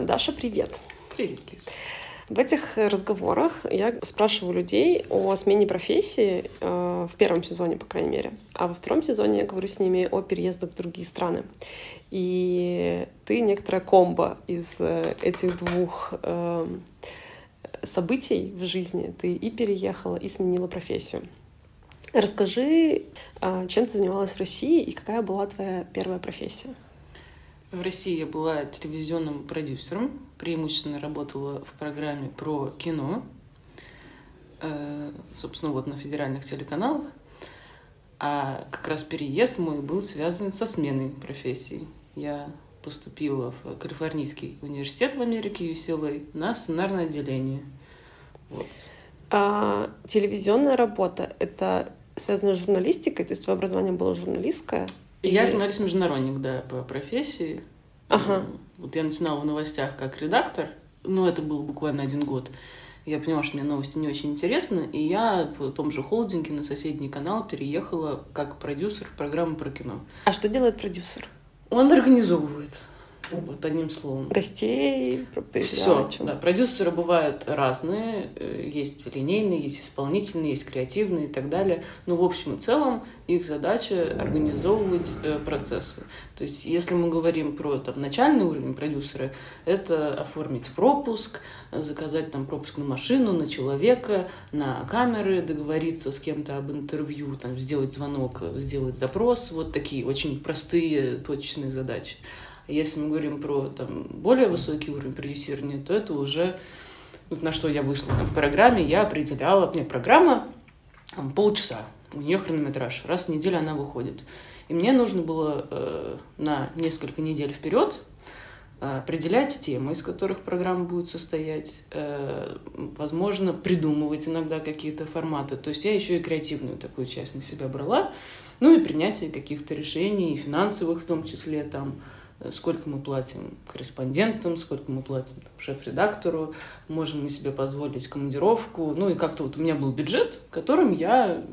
А, Даша, привет. Привет, Лиз. В этих разговорах я спрашиваю людей о смене профессии э, в первом сезоне, по крайней мере. А во втором сезоне я говорю с ними о переездах в другие страны. И ты некоторая комбо из э, этих двух э, событий в жизни. Ты и переехала, и сменила профессию. Расскажи, э, чем ты занималась в России и какая была твоя первая профессия? В России я была телевизионным продюсером, преимущественно работала в программе про кино, э, собственно, вот на федеральных телеканалах. А как раз переезд мой был связан со сменой профессии. Я поступила в Калифорнийский университет в Америке UCLA на сценарное отделение. Вот. А, телевизионная работа — это связано с журналистикой? То есть твое образование было журналистское? Я журналист-международник, да, по профессии. Ага. Вот я начинала в новостях как редактор, ну, это был буквально один год. Я поняла, что мне новости не очень интересны, и я в том же холдинге на соседний канал переехала как продюсер в программу про кино. А что делает продюсер? Он организовывает вот одним словом. Гостей, Все, да. Продюсеры бывают разные. Э, есть линейные, есть исполнительные, есть креативные и так далее. Но в общем и целом их задача организовывать э, процессы. То есть если мы говорим про там, начальный уровень продюсера, это оформить пропуск, заказать там пропуск на машину, на человека, на камеры, договориться с кем-то об интервью, там, сделать звонок, сделать запрос. Вот такие очень простые, точечные задачи. Если мы говорим про там, более высокий уровень продюсирования, то это уже вот на что я вышла там, в программе, я определяла, мне программа там, полчаса, у нее хронометраж, раз в неделю она выходит. И мне нужно было э, на несколько недель вперед э, определять темы, из которых программа будет состоять, э, возможно, придумывать иногда какие-то форматы. То есть я еще и креативную такую часть на себя брала, ну и принятие каких-то решений, финансовых в том числе, там, сколько мы платим корреспондентам, сколько мы платим шеф-редактору, можем мы себе позволить командировку. Ну и как-то вот у меня был бюджет, которым я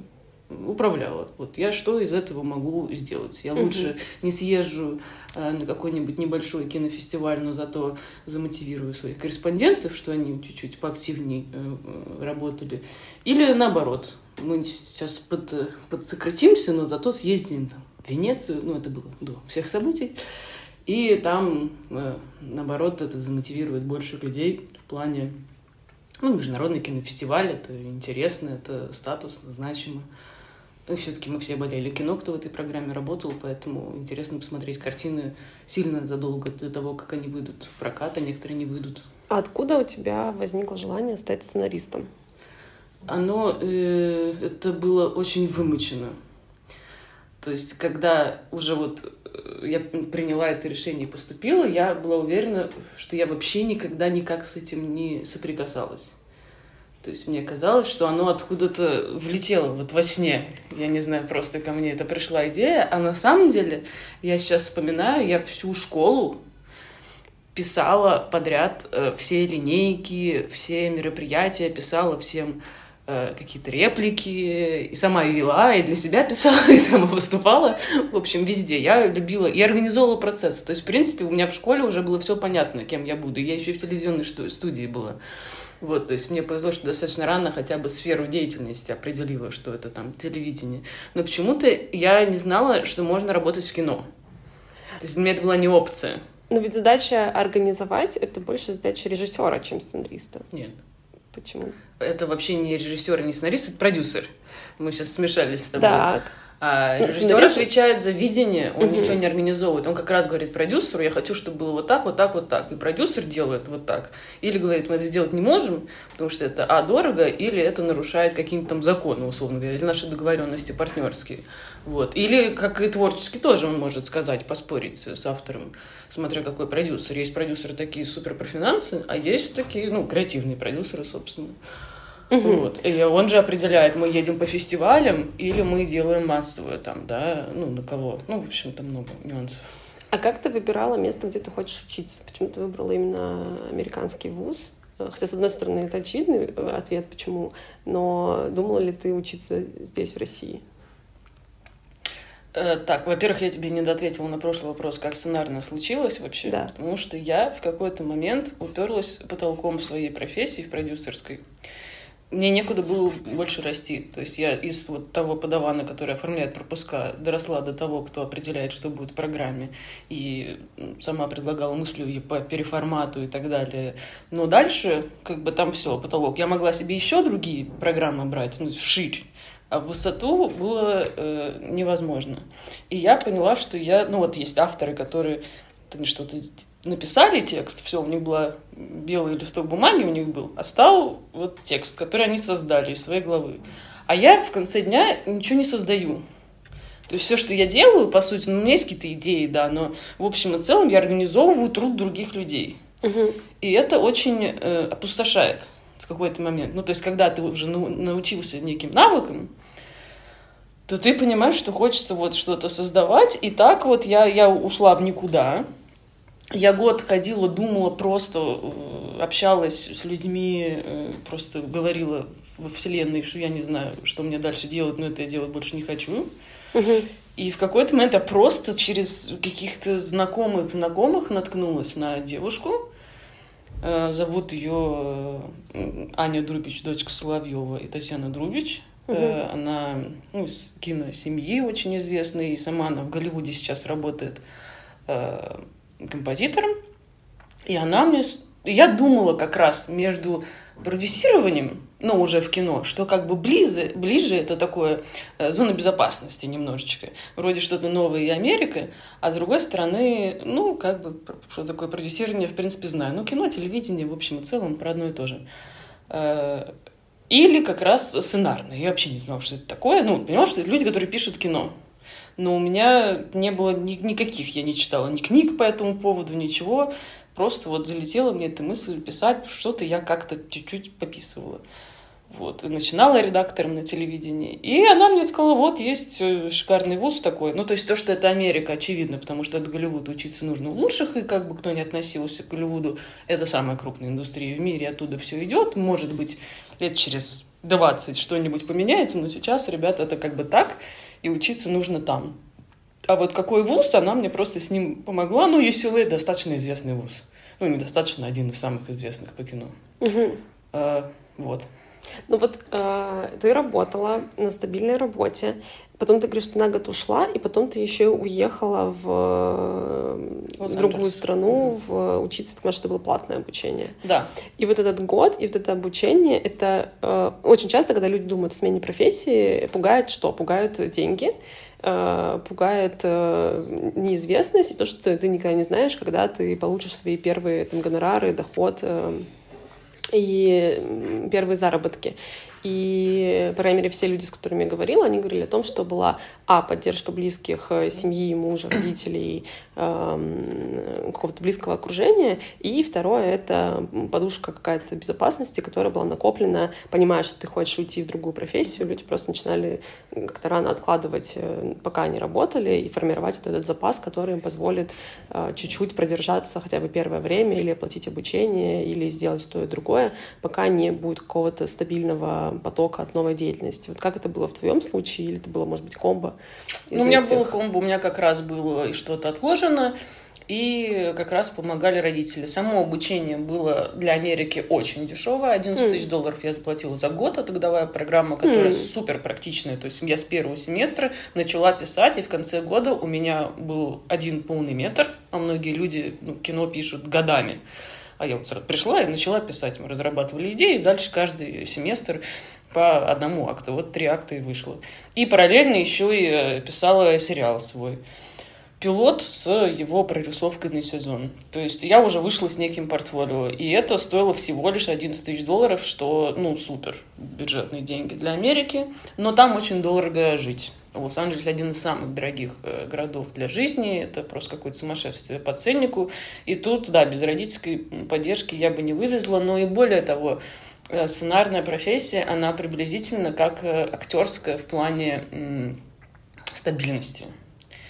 управляла. Вот я что из этого могу сделать? Я лучше не съезжу э, на какой-нибудь небольшой кинофестиваль, но зато замотивирую своих корреспондентов, что они чуть-чуть поактивнее э, э, работали. Или наоборот, мы сейчас под, подсократимся, но зато съездим там, в Венецию, ну это было до всех событий, и там, э, наоборот, это замотивирует больше людей в плане ну, международный кинофестиваль, это интересно, это статусно, значимо. Ну, все-таки мы все болели кино, кто в этой программе работал, поэтому интересно посмотреть картины сильно задолго до того, как они выйдут в прокат, а некоторые не выйдут. А откуда у тебя возникло желание стать сценаристом? Оно, э, это было очень вымучено. То есть, когда уже вот я приняла это решение и поступила, я была уверена, что я вообще никогда никак с этим не соприкасалась. То есть мне казалось, что оно откуда-то влетело вот во сне. Я не знаю, просто ко мне это пришла идея. А на самом деле, я сейчас вспоминаю, я всю школу писала подряд э, все линейки, все мероприятия, писала всем Э, какие-то реплики, и сама вела, и для себя писала, и сама выступала. В общем, везде. Я любила и организовывала процесс. То есть, в принципе, у меня в школе уже было все понятно, кем я буду. Я еще и в телевизионной студии была. Вот, то есть мне повезло, что достаточно рано хотя бы сферу деятельности определила, что это там телевидение. Но почему-то я не знала, что можно работать в кино. То есть для меня это была не опция. Но ведь задача организовать — это больше задача режиссера, чем сценариста. Нет. Почему? Это вообще не режиссер, не сценарист, это продюсер. Мы сейчас смешались с тобой. Так. А режиссер отвечает за видение, он ничего не организовывает. Он как раз говорит продюсеру, я хочу, чтобы было вот так, вот так, вот так. И продюсер делает вот так. Или говорит, мы это сделать не можем, потому что это, а, дорого, или это нарушает какие-то там законы, условно говоря, или наши договоренности партнерские. Вот. Или, как и творчески, тоже он может сказать, поспорить с автором, смотря какой продюсер. Есть продюсеры такие супер про финансы, а есть такие, ну, креативные продюсеры, собственно. Угу. Вот. И он же определяет, мы едем по фестивалям или мы делаем массовую там, да, ну, на кого. Ну, в общем, там много нюансов. А как ты выбирала место, где ты хочешь учиться? Почему ты выбрала именно американский вуз? Хотя, с одной стороны, это очевидный ответ, почему, но думала ли ты учиться здесь, в России? Э, так, во-первых, я тебе не доответила на прошлый вопрос, как сценарно случилось вообще. Да. Потому что я в какой-то момент уперлась потолком своей профессии в продюсерской. Мне некуда было больше расти. То есть я из вот того подавана, который оформляет пропуска, доросла до того, кто определяет, что будет в программе, и сама предлагала мысли по переформату и так далее. Но дальше, как бы там все, потолок. Я могла себе еще другие программы брать, ну, ширь а высоту было э, невозможно. И я поняла, что я, ну вот есть авторы, которые что-то написали текст, все, у них была белый листок бумаги у них был, а стал вот текст, который они создали из своей головы. А я в конце дня ничего не создаю. То есть все, что я делаю, по сути, ну, у меня есть какие-то идеи, да, но в общем и целом я организовываю труд других людей. Угу. И это очень э, опустошает в какой-то момент. Ну, то есть, когда ты уже научился неким навыкам, то ты понимаешь, что хочется вот что-то создавать. И так вот я, я ушла в никуда. Я год ходила, думала, просто э, общалась с людьми, э, просто говорила во вселенной, что я не знаю, что мне дальше делать, но это я делать больше не хочу. И в какой-то момент я просто через каких-то знакомых знакомых наткнулась на девушку, Э, зовут ее Аня Друбич, дочка Соловьева и Татьяна Друбич. Угу. Она ну, из киносемьи очень известной, и сама она в Голливуде сейчас работает композитором. И она мне... Я думала как раз между продюсированием ну, уже в кино, что как бы ближе, ближе это такое э, зона безопасности немножечко. Вроде что-то новое и Америка, а с другой стороны, ну, как бы, что такое продюсирование, в принципе, знаю. Ну, кино, телевидение, в общем и целом, про одно и то же. Э, или как раз сценарное. Я вообще не знала, что это такое. Ну, понимала, что это люди, которые пишут кино. Но у меня не было ни, никаких, я не читала ни книг по этому поводу, ничего. Просто вот залетела мне эта мысль писать, что-то я как-то чуть-чуть пописывала. Вот, и начинала редактором на телевидении. И она мне сказала, вот, есть э, шикарный вуз такой. Ну, то есть то, что это Америка, очевидно, потому что это Голливуд, учиться нужно у лучших, и как бы кто ни относился к Голливуду, это самая крупная индустрия в мире, оттуда все идет. Может быть, лет через 20 что-нибудь поменяется, но сейчас, ребята, это как бы так, и учиться нужно там. А вот какой вуз, она мне просто с ним помогла. Ну, UCLA достаточно известный вуз. Ну, недостаточно один из самых известных по кино. Угу. А, вот. Ну вот э, ты работала на стабильной работе, потом ты говоришь, что на год ушла, и потом ты еще уехала в другую страну mm в учиться, потому что это было платное обучение. Да. И вот этот год, и вот это обучение, это э, очень часто, когда люди думают о смене профессии, пугает что? Пугают деньги, Э, пугает э, неизвестность и то, что ты никогда не знаешь, когда ты получишь свои первые там, гонорары, доход э, и первые заработки. И, по крайней мере, все люди, с которыми я говорила, они говорили о том, что была, а, поддержка близких, семьи, мужа, родителей, Эм, какого-то близкого окружения, и второе — это подушка какая-то безопасности, которая была накоплена, понимая, что ты хочешь уйти в другую профессию, люди просто начинали как-то рано откладывать, э, пока они работали, и формировать вот этот запас, который им позволит э, чуть-чуть продержаться хотя бы первое время, или оплатить обучение, или сделать то и другое, пока не будет какого-то стабильного потока от новой деятельности. Вот как это было в твоем случае, или это было, может быть, комбо? Ну, у меня этих... было комбо, у меня как раз было и что-то отложено, и как раз помогали родители. Само обучение было для Америки очень дешевое. 11 тысяч долларов я заплатила за год. Это годовая программа, которая mm. супер практичная. То есть я с первого семестра начала писать, и в конце года у меня был один полный метр, а многие люди ну, кино пишут годами. А я вот сразу пришла и начала писать. Мы разрабатывали идеи, и дальше каждый семестр по одному акту. Вот три акта и вышло. И параллельно еще и э, писала сериал свой пилот с его прорисовкой на сезон. То есть я уже вышла с неким портфолио, и это стоило всего лишь 11 тысяч долларов, что, ну, супер бюджетные деньги для Америки, но там очень дорого жить. Лос-Анджелес один из самых дорогих э, городов для жизни, это просто какое-то сумасшествие по ценнику, и тут, да, без родительской поддержки я бы не вывезла, но и более того, сценарная профессия, она приблизительно как э, актерская в плане стабильности.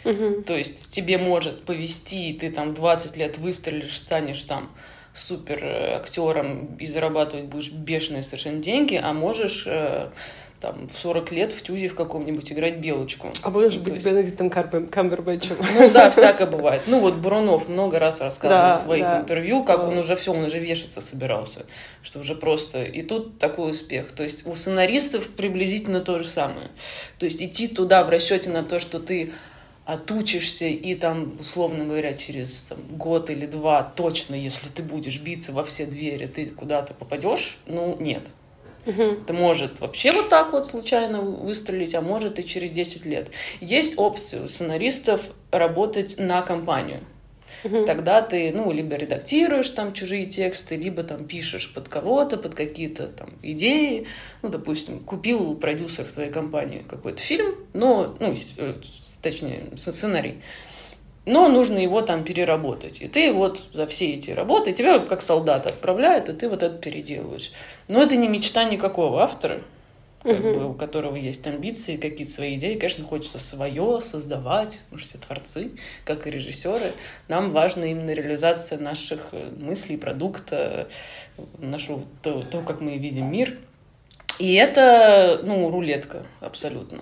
Угу. То есть тебе может повести, ты там 20 лет выстрелишь, станешь там супер э, актером и зарабатывать будешь бешеные совершенно деньги, а можешь э, там в 40 лет в тюзе в каком-нибудь играть белочку. А может Ну, быть, найти там Камбербэтчем? Ну да, всякое бывает. Ну вот Бурунов много раз рассказывал Да, в своих да, интервью, что- как он уже все, он уже вешаться собирался, что уже просто... И тут такой успех. То есть у сценаристов приблизительно то же самое. То есть идти туда в расчете на то, что ты отучишься и там, условно говоря, через там, год или два точно, если ты будешь биться во все двери, ты куда-то попадешь, ну нет. Это может вообще вот так вот случайно выстрелить, а может и через 10 лет. Есть опция у сценаристов работать на компанию. Тогда ты, ну, либо редактируешь там чужие тексты, либо там пишешь под кого-то, под какие-то там идеи. Ну, допустим, купил продюсер в твоей компании какой-то фильм, но, ну, э, точнее, сценарий. Но нужно его там переработать. И ты вот за все эти работы, тебя как солдата отправляют, и ты вот это переделываешь. Но это не мечта никакого автора, как бы, у которого есть амбиции, какие-то свои идеи. Конечно, хочется свое создавать, мы же все творцы, как и режиссеры. Нам важна именно реализация наших э, мыслей, продукта, нашего, то, то, как мы видим мир. И это, ну, рулетка абсолютно.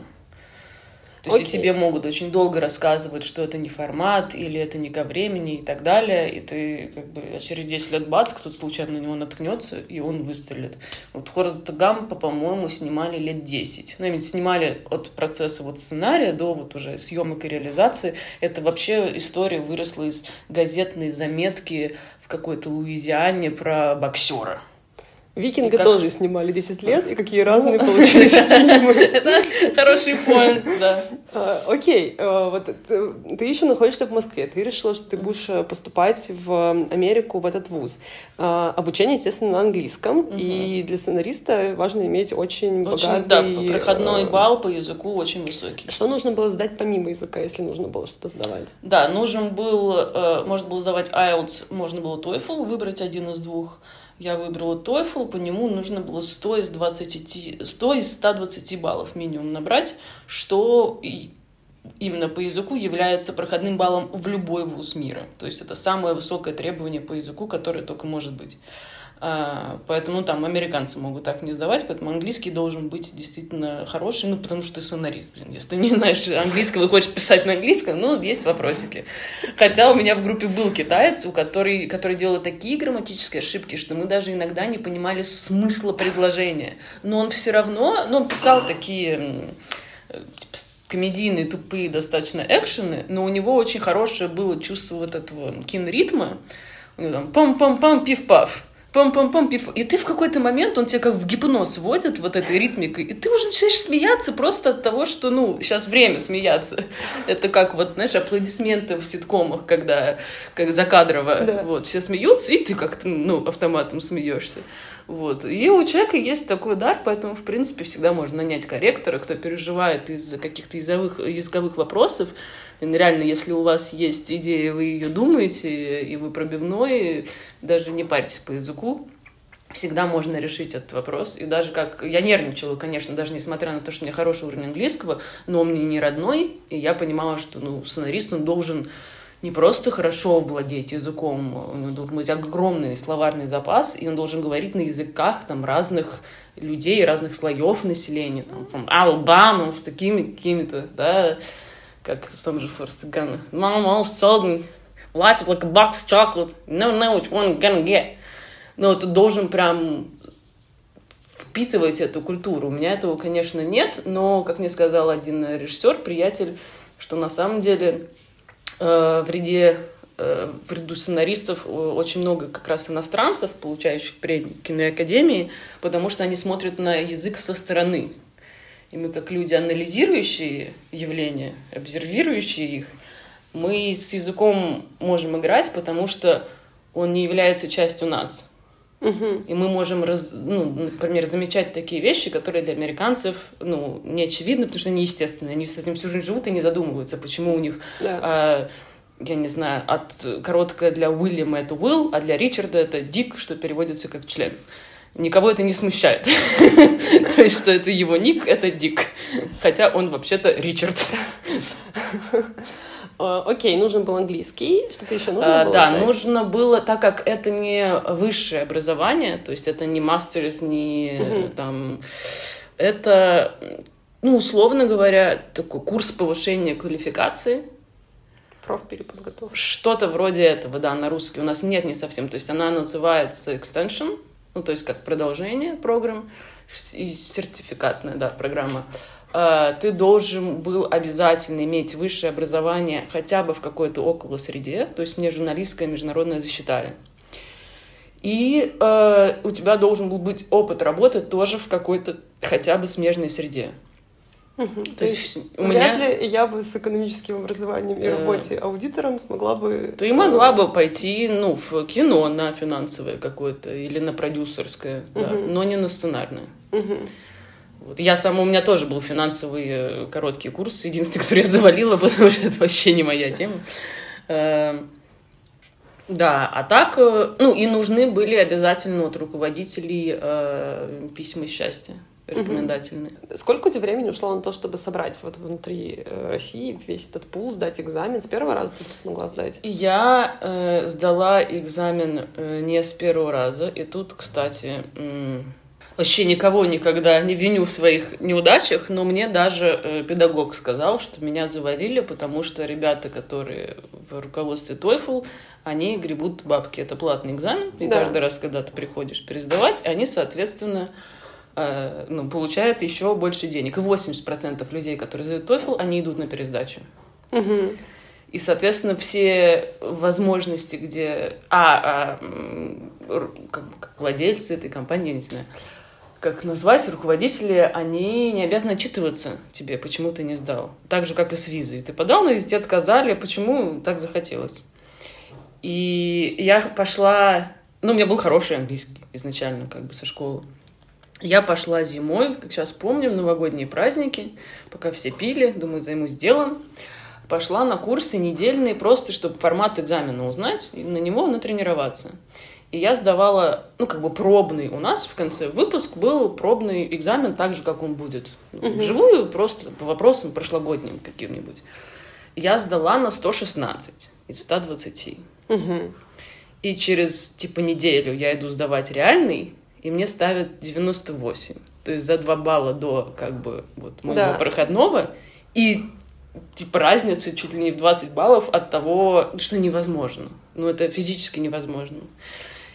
То есть и Окей. тебе могут очень долго рассказывать, что это не формат, или это не ко времени и так далее, и ты как бы а через 10 лет бац, кто-то случайно на него наткнется, и он выстрелит. Вот Хорст Гампа, по-моему, снимали лет 10. Ну, именно снимали от процесса вот сценария до вот уже съемок и реализации. Это вообще история выросла из газетной заметки в какой-то Луизиане про боксера. Викинга как- тоже снимали 10 лет, и какие разные получились фильмы. Это хороший поинт, да. А, Окей, а, вот ты, еще находишься в Москве, ты решила, что ты будешь э, поступать в Америку, в этот вуз. А, Обучение, естественно, на английском, и для сценариста важно иметь очень Очень, да, богатый... проходной э, балл по языку очень высокий. Что нужно было сдать помимо языка, если нужно было что-то сдавать? Да, нужен был, э, можно было сдавать IELTS, можно было TOEFL, выбрать один из двух. Я выбрала TOEFL, по нему нужно было 100 из, 20, 100 из 120 баллов минимум набрать, что именно по языку является проходным баллом в любой вуз мира. То есть это самое высокое требование по языку, которое только может быть. А, Поэтому там американцы могут так не сдавать, поэтому английский должен быть действительно хороший, ну, потому что ты сценарист, блин. Если ты не знаешь английского и хочешь писать на английском, ну, есть вопросики. Хотя у меня в группе был китаец, у который, который делал такие грамматические ошибки, что мы даже иногда не понимали смысла предложения. Но он все равно, ну, он писал такие типа, комедийные, тупые достаточно экшены, но у него очень хорошее было чувство вот этого киноритма. У него там пам-пам-пам, пиф-паф. Пам-пам-пам, пиф. И ты в какой-то момент, он тебя как в гипноз вводит вот этой ритмикой, и ты уже начинаешь смеяться просто от того, что, ну, сейчас время смеяться. Это как вот, знаешь, аплодисменты в ситкомах, когда как закадрово, Да. вот, все смеются, и ты как-то, ну, автоматом смеешься. Вот. И у человека есть такой дар, поэтому, в принципе, всегда можно нанять корректора, кто переживает из-за каких-то языковых, языковых вопросов. Реально, если у вас есть идея, вы ее думаете, и вы пробивной, даже не парьтесь по языку, всегда можно решить этот вопрос. И даже как... Я нервничала, конечно, даже несмотря на то, что у меня хороший уровень английского, но он мне не родной, и я понимала, что, ну, сценарист, он должен не просто хорошо владеть языком, у него должен быть огромный словарный запас, и он должен говорить на языках там разных людей, разных слоев населения, там, Alabama, с такими какими-то, да, как в том же Форсте Гана. Mom told me, life is like a box of chocolate, you never know which one you're gonna get. Но ты должен прям впитывать эту культуру. У меня этого, конечно, нет, но, как мне сказал один режиссер, приятель, что на самом деле э, в ряде э, в ряду сценаристов э, очень много как раз иностранцев, получающих премии киноакадемии, потому что они смотрят на язык со стороны. И мы, как люди, анализирующие явления, обсервирующие их, мы с языком можем играть, потому что он не является частью нас. И мы можем, раз, ну, например, замечать такие вещи, которые для американцев ну, не очевидны, потому что они естественные. Они с этим всю жизнь живут и не задумываются, почему у них, Да. а, я не знаю, от короткое для Уильяма это Will, а для Ричарда это Дик, что переводится как член. Никого это не смущает. То есть, что это его ник, это Дик. Хотя он вообще-то Ричард. А, Окей, нужен был английский. Что-то еще нужно А, было Да, нужно было, так как это не высшее образование, то есть это не мастерс, не там Это, ну, условно говоря, такой курс повышения квалификации. Профпереподготовка. Что-то вроде этого, да, на русский. У нас нет не совсем. То есть она называется extension, ну, то есть как продолжение программ, и сертификатная, да, программа. А, ты должен был обязательно иметь высшее образование хотя бы в какой-то около среде, то есть мне журналистское международное засчитали. И э, у тебя должен был быть опыт работы тоже в какой-то хотя бы смежной среде. Угу. То, То есть, есть у вряд меня... ли я бы с экономическим образованием и э, работе аудитором смогла бы... Ты могла бы пойти, ну, в кино на финансовое какое-то или на продюсерское, угу. да, но не на сценарное. Угу. Вот. Я сама, у меня тоже был финансовый э, короткий курс, единственный, который я завалила, потому что это вообще не моя тема. Да, а так, э, ну, и нужны были обязательно от руководителей письма счастья рекомендательные. Угу. Сколько у тебя времени ушло на то, чтобы собрать вот внутри э, России весь этот пул, сдать экзамен? С первого раза ты смогла сдать? Я э, сдала экзамен э, не с первого раза. И тут, кстати, э, вообще никого никогда не виню в своих неудачах, но мне даже э, педагог сказал, что меня завалили, потому что ребята, которые в руководстве TOEFL, они гребут бабки. Это платный экзамен, и да. каждый раз, когда ты приходишь пересдавать, они, соответственно, Э, ну, получает еще больше денег. И 80% людей, которые сдают TOEFL, они идут на пересдачу. Угу. И, соответственно, все возможности, где... А, а как, как владельцы этой компании, я не знаю, как назвать, руководители, они не обязаны отчитываться тебе, почему ты не сдал. Так же, как и с визой. Ты подал на визе, отказали, почему так захотелось. И я пошла... Ну, у меня был хороший английский изначально, как бы, со школы. Я пошла зимой, как сейчас помним, новогодние праздники, пока все пили, думаю, займусь делом. Пошла на курсы недельные, просто чтобы формат экзамена узнать и на него натренироваться. И я сдавала, ну, как бы пробный. У нас в конце выпуск был пробный экзамен, так же, как он будет. Угу. Вживую, просто по вопросам прошлогодним каким-нибудь. Я сдала на 116 из 120. Угу. И через, типа, неделю я иду сдавать реальный, и мне ставят 98. То есть за 2 балла до как бы вот моего да. проходного. И типа разница чуть ли не в 20 баллов от того, что невозможно. Ну, это физически невозможно.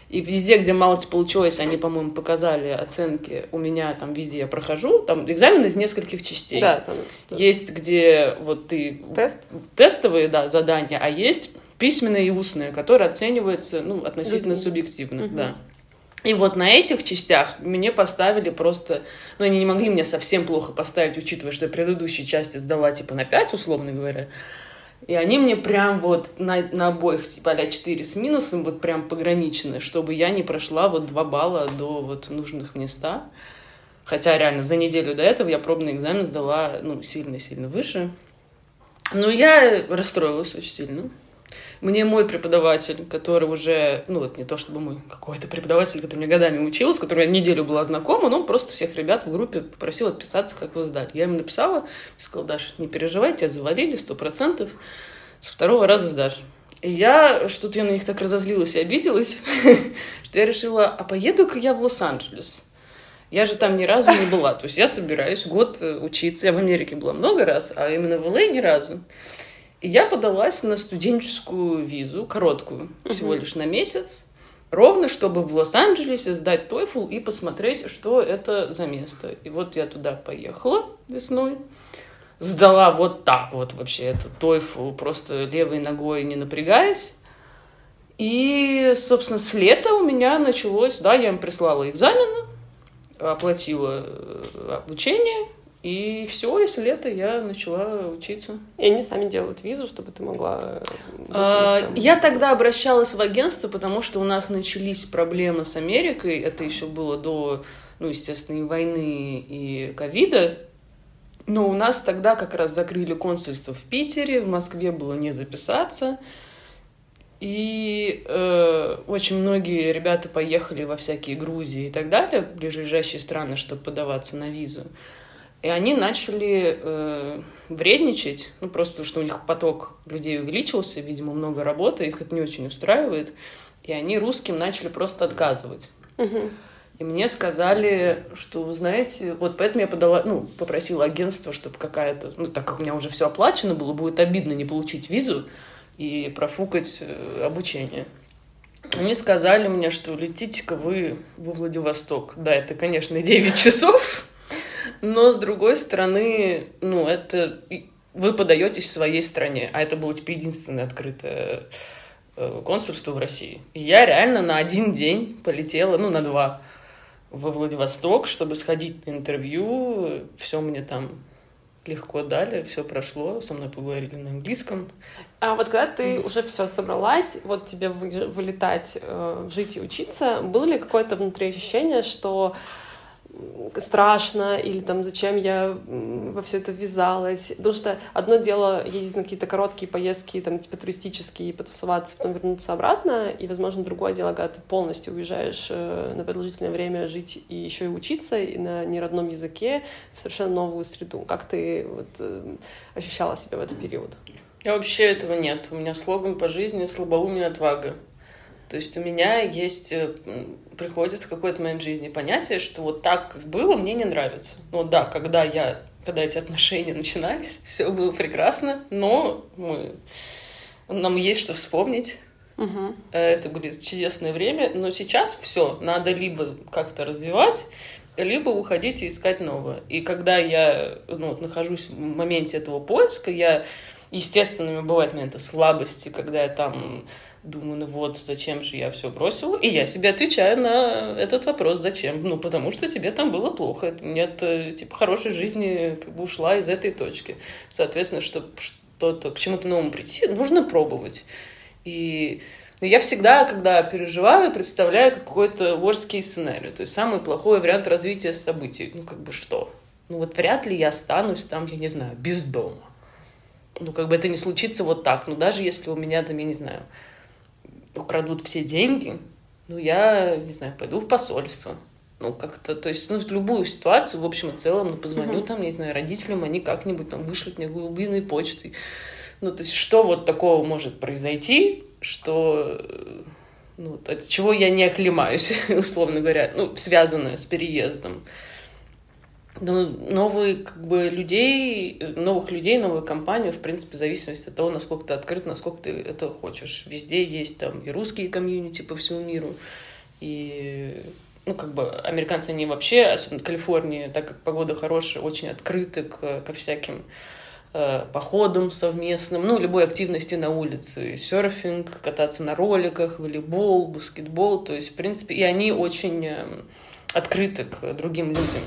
И везде, где малость получилось, они, по-моему, показали оценки. У меня там везде я прохожу. Там экзамен из нескольких частей. Да, там, Есть, где вот ты... Тест? Тестовые, да, задания, а есть письменные и устные, которые оцениваются, ну, относительно Людьми. субъективно, угу. да. И вот на этих частях мне поставили просто... Ну, они не могли мне совсем плохо поставить, учитывая, что я предыдущие части сдала, типа, на 5, условно говоря. И они мне прям вот на, на обоих, типа, а 4 с минусом, вот прям пограничены, чтобы я не прошла вот 2 балла до вот нужных мне 100. Хотя реально за неделю до этого я пробный экзамен сдала, ну, сильно-сильно выше. Но я расстроилась очень сильно. Мне мой преподаватель, который уже, ну вот не то чтобы мой какой-то преподаватель, который мне годами учил, с которым я неделю была знакома, но он просто всех ребят в группе попросил отписаться, как вы сдали. Я ему написала, сказала, Даша, не переживай, тебя завалили, сто процентов, с второго раза сдашь. И я что-то я на них так разозлилась и обиделась, что я решила, а поеду-ка я в Лос-Анджелес. Я же там ни разу не была. То есть я собираюсь год э, учиться. Я в Америке была много раз, а именно в ЛА ни разу. Я подалась на студенческую визу, короткую, uh-huh. всего лишь на месяц, ровно чтобы в Лос-Анджелесе сдать TOEFL и посмотреть, что это за место. И вот я туда поехала весной, сдала вот так вот вообще этот TOEFL, просто левой ногой не напрягаясь. И, собственно, с лета у меня началось, да, я им прислала экзамены, оплатила э, обучение, и все, если лето я начала учиться. И они сами делают визу, чтобы ты могла... А, я тогда обращалась в агентство, потому что у нас начались проблемы с Америкой. Это еще было до, ну, естественно, и войны, и ковида. Но у нас тогда как раз закрыли консульство в Питере, в Москве было не записаться. И э, очень многие ребята поехали во всякие Грузии и так далее, ближайшие страны, чтобы подаваться на визу. И они начали э, вредничать, ну просто потому что у них поток людей увеличился, видимо, много работы, их это не очень устраивает, и они русским начали просто отказывать. Угу. И мне сказали, что, вы знаете, вот поэтому я подала, ну, попросила агентство, чтобы какая-то, ну, так как у меня уже все оплачено было, будет обидно не получить визу и профукать э, обучение. Они сказали мне, что летите-ка вы во Владивосток. Да, это, конечно, 9 часов, но, с другой стороны, ну, это вы подаетесь своей стране, а это было, типа, единственное открытое э, консульство в России. И я реально на один день полетела, ну, на два, во Владивосток, чтобы сходить на интервью. Все мне там легко дали, все прошло, со мной поговорили на английском. А вот когда ты mm. уже все собралась, вот тебе вылетать, э, жить и учиться, было ли какое-то внутри ощущение, что страшно, или там зачем я во все это ввязалась. Потому что одно дело ездить на какие-то короткие поездки, там, типа туристические, потусоваться, потом вернуться обратно, и, возможно, другое дело, когда ты полностью уезжаешь э, на продолжительное время жить и еще и учиться и на неродном языке в совершенно новую среду. Как ты вот, э, ощущала себя в этот период? Я вообще этого нет. У меня слоган по жизни «Слабоумие отвага». То есть у меня есть, э, приходит в какой-то момент жизни понятие, что вот так, как было, мне не нравится. Ну да, когда я, когда эти отношения начинались, все было прекрасно, но мы, нам есть что вспомнить. Угу. Это были чудесное время, но сейчас все, надо либо как-то развивать, либо уходить и искать новое. И когда я ну, нахожусь в моменте этого поиска, я, естественно, бывают моменты слабости, когда я там Думаю, ну вот, зачем же я все бросила? И я себе отвечаю на этот вопрос, зачем? Ну, потому что тебе там было плохо. Нет, э, типа, хорошей жизни как бы ушла из этой точки. Соответственно, чтобы что-то, к чему-то новому прийти, нужно пробовать. И но я всегда, когда переживаю, представляю какой-то worst case сценарий, то есть самый плохой вариант развития событий. Ну, как бы что? Ну, вот вряд ли я останусь там, я не знаю, без дома. Ну, как бы это не случится вот так. Ну, даже если у меня там, я не знаю, украдут все деньги, ну, я, не знаю, пойду в посольство. Ну, как-то, то есть, ну, в любую ситуацию, в общем и целом, ну, позвоню там, не знаю, родителям, они как-нибудь там вышлют мне глубинной почтой. Ну, то есть, что вот такого может произойти, что, ну, от чего я не оклемаюсь, условно говоря, ну, связанное с переездом. Ну, новые, как бы, людей, новых людей, новую компанию, в принципе, в зависимости от того, насколько ты открыт, насколько ты это хочешь. Везде есть там и русские комьюнити по всему миру, и ну, как бы, американцы, они вообще, особенно в Калифорнии, так как погода хорошая, очень открыты к, ко всяким э, походам совместным, ну, любой активности на улице, серфинг, кататься на роликах, волейбол, баскетбол, то есть, в принципе, и они очень э, открыты к другим людям.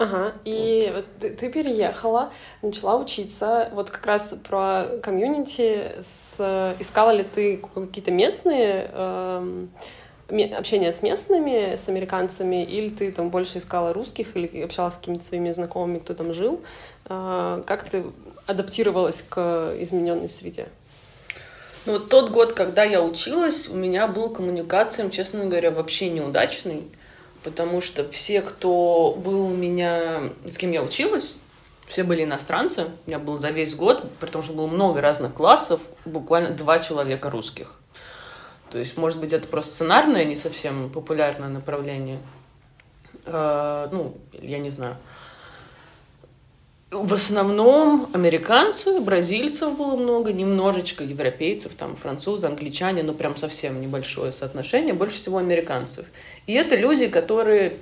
Ага, и вот ты, ты переехала, начала учиться. Вот как раз про комьюнити. С... Искала ли ты какие-то местные э, общение с местными, с американцами, или ты там больше искала русских, или общалась с какими-то своими знакомыми, кто там жил? Э, как ты адаптировалась к измененной среде? Ну вот тот год, когда я училась, у меня был коммуникациям, честно говоря, вообще неудачный потому что все, кто был у меня, с кем я училась, все были иностранцы. У меня был за весь год, при том, что было много разных классов, буквально два человека русских. То есть, может быть, это просто сценарное, не совсем популярное направление. Э, ну, я не знаю. В основном американцы, бразильцев было много, немножечко европейцев, там французы, англичане, но прям совсем небольшое соотношение, больше всего американцев. И это люди, которые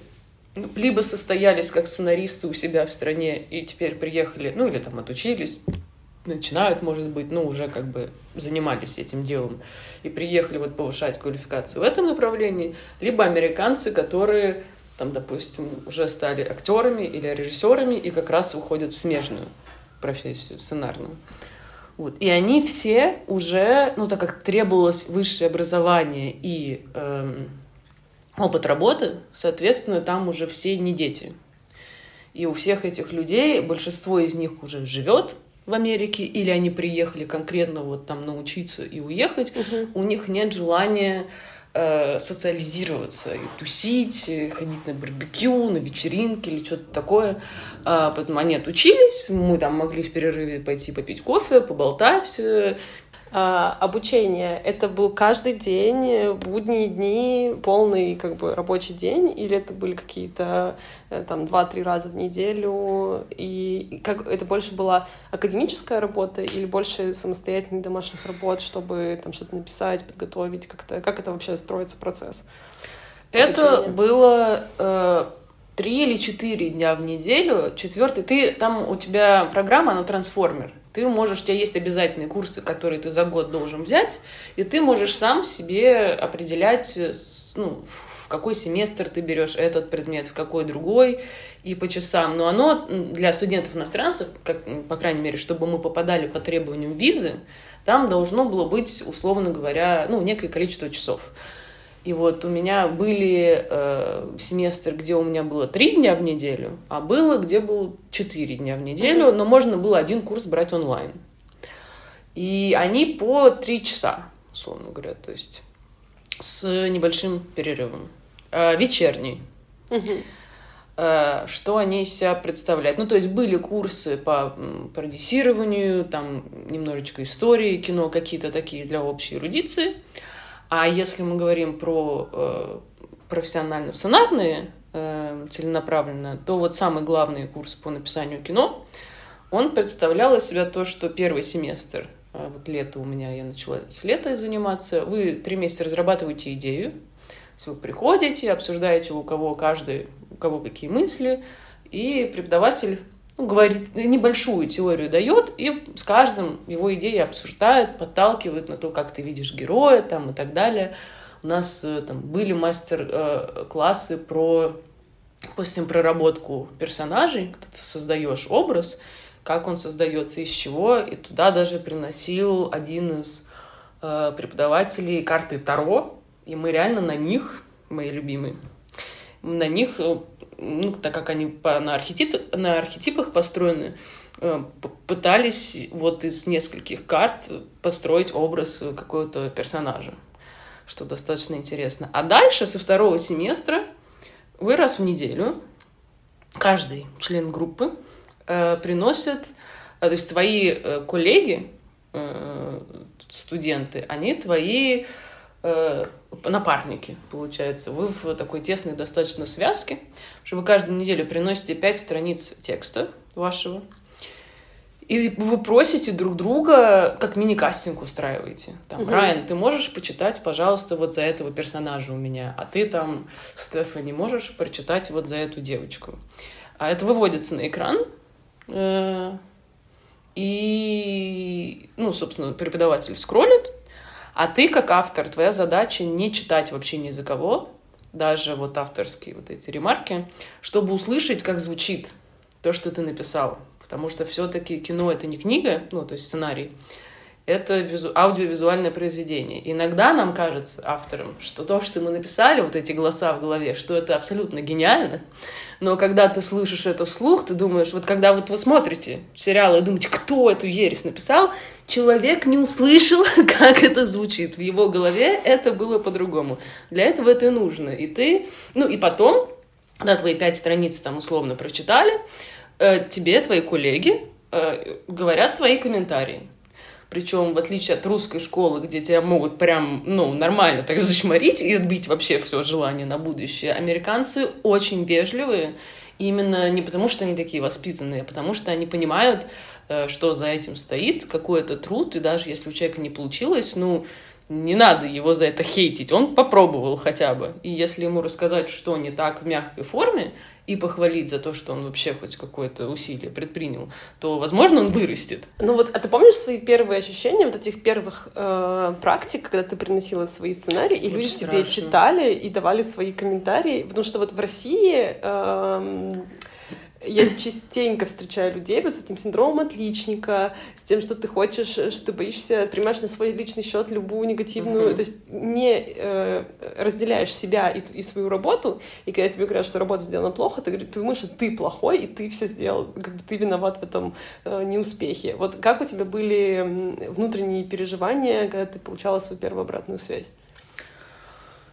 ну, либо состоялись как сценаристы у себя в стране и теперь приехали, ну или там отучились, начинают, может быть, ну уже как бы занимались этим делом и приехали вот повышать квалификацию в этом направлении, либо американцы, которые там, допустим, уже стали актерами или режиссерами и как раз уходят в смежную профессию, сценарную. Вот. И они все уже, ну, так как требовалось высшее образование и эм, опыт работы, соответственно, там уже все не дети. И у всех этих людей, большинство из них уже живет в Америке, или они приехали конкретно вот там научиться и уехать, угу. у них нет желания Э, социализироваться, и тусить, ходить на барбекю, на вечеринки или что-то такое. А, поэтому они отучились, мы там могли в перерыве пойти попить кофе, поболтать. А, обучение это был каждый день, будние дни, полный как бы рабочий день, или это были какие-то э, там два-три раза в неделю, и как это больше была академическая работа или больше самостоятельных домашних работ, чтобы там что-то написать, подготовить, как-то как это вообще строится процесс? Это обучения? было э, три или четыре дня в неделю. Четвертый, ты там у тебя программа, она трансформер. Ты можешь, у тебя есть обязательные курсы, которые ты за год должен взять, и ты можешь сам себе определять, ну, в какой семестр ты берешь этот предмет, в какой другой, и по часам. Но оно для студентов-иностранцев, как, по крайней мере, чтобы мы попадали по требованиям визы, там должно было быть, условно говоря, ну, некое количество часов. И вот у меня были э, семестры, где у меня было три дня в неделю, а было, где было четыре дня в неделю, но можно было один курс брать онлайн. И они по три часа, условно говоря, то есть с небольшим перерывом. Э, вечерний. Э, что они из себя представляют? Ну, то есть были курсы по продюсированию, там немножечко истории кино, какие-то такие для общей эрудиции. А если мы говорим про э, профессионально-сценарные э, целенаправленно, то вот самый главный курс по написанию кино, он представлял из себя то, что первый семестр, э, вот лето у меня, я начала с лета заниматься, вы три месяца разрабатываете идею, вы приходите, обсуждаете, у кого каждый, у кого какие мысли, и преподаватель ну, говорит, небольшую теорию дает, и с каждым его идеи обсуждают, подталкивают на то, как ты видишь героя там, и так далее. У нас э, там были мастер-классы про, допустим, проработку персонажей, когда ты создаешь образ, как он создается, из чего, и туда даже приносил один из э, преподавателей карты Таро, и мы реально на них, мои любимые, на них э, ну, так как они по, на, архетип, на архетипах построены, э, пытались вот из нескольких карт построить образ какого-то персонажа, что достаточно интересно. А дальше, со второго семестра, вы раз в неделю, каждый член группы э, приносит, э, то есть твои э, коллеги, студенты, они твои напарники, получается. Вы в такой тесной достаточно связке, что вы каждую неделю приносите пять страниц текста вашего, и вы просите друг друга, как мини-кастинг устраиваете. Там, угу. Райан, ты можешь почитать, пожалуйста, вот за этого персонажа у меня, а ты там, Стефани, можешь прочитать вот за эту девочку. А это выводится на экран, э, и, ну, собственно, преподаватель скроллит, а ты, как автор, твоя задача не читать вообще ни за кого, даже вот авторские вот эти ремарки, чтобы услышать, как звучит то, что ты написал. Потому что все-таки кино это не книга, ну, то есть сценарий, это визу... аудиовизуальное произведение. Иногда нам кажется, авторам, что то, что мы написали, вот эти голоса в голове, что это абсолютно гениально, но когда ты слышишь это вслух, ты думаешь, вот когда вот вы смотрите сериалы и думаете, кто эту ересь написал, человек не услышал, как это звучит. В его голове это было по-другому. Для этого это и нужно. И ты, ну и потом, когда твои пять страниц там условно прочитали, э, тебе твои коллеги э, говорят свои комментарии. Причем, в отличие от русской школы, где тебя могут прям, ну, нормально так зашморить и отбить вообще все желание на будущее, американцы очень вежливые, именно не потому, что они такие воспитанные, а потому что они понимают, э, что за этим стоит, какой это труд, и даже если у человека не получилось, ну, не надо его за это хейтить, он попробовал хотя бы. И если ему рассказать, что не так в мягкой форме, и похвалить за то, что он вообще хоть какое-то усилие предпринял, то, возможно, он вырастет. Ну вот, а ты помнишь свои первые ощущения вот этих первых э, практик, когда ты приносила свои сценарии, и Очень люди страшно. тебе читали и давали свои комментарии? Потому что вот в России... Э, я частенько встречаю людей вот с этим синдромом отличника, с тем, что ты хочешь, что ты боишься, принимаешь на свой личный счет любую негативную, mm-hmm. то есть не э, разделяешь себя и, и свою работу, и когда тебе говорят, что работа сделана плохо, ты, ты думаешь, что ты плохой, и ты все сделал, как бы ты виноват в этом э, неуспехе. Вот как у тебя были внутренние переживания, когда ты получала свою первую обратную связь?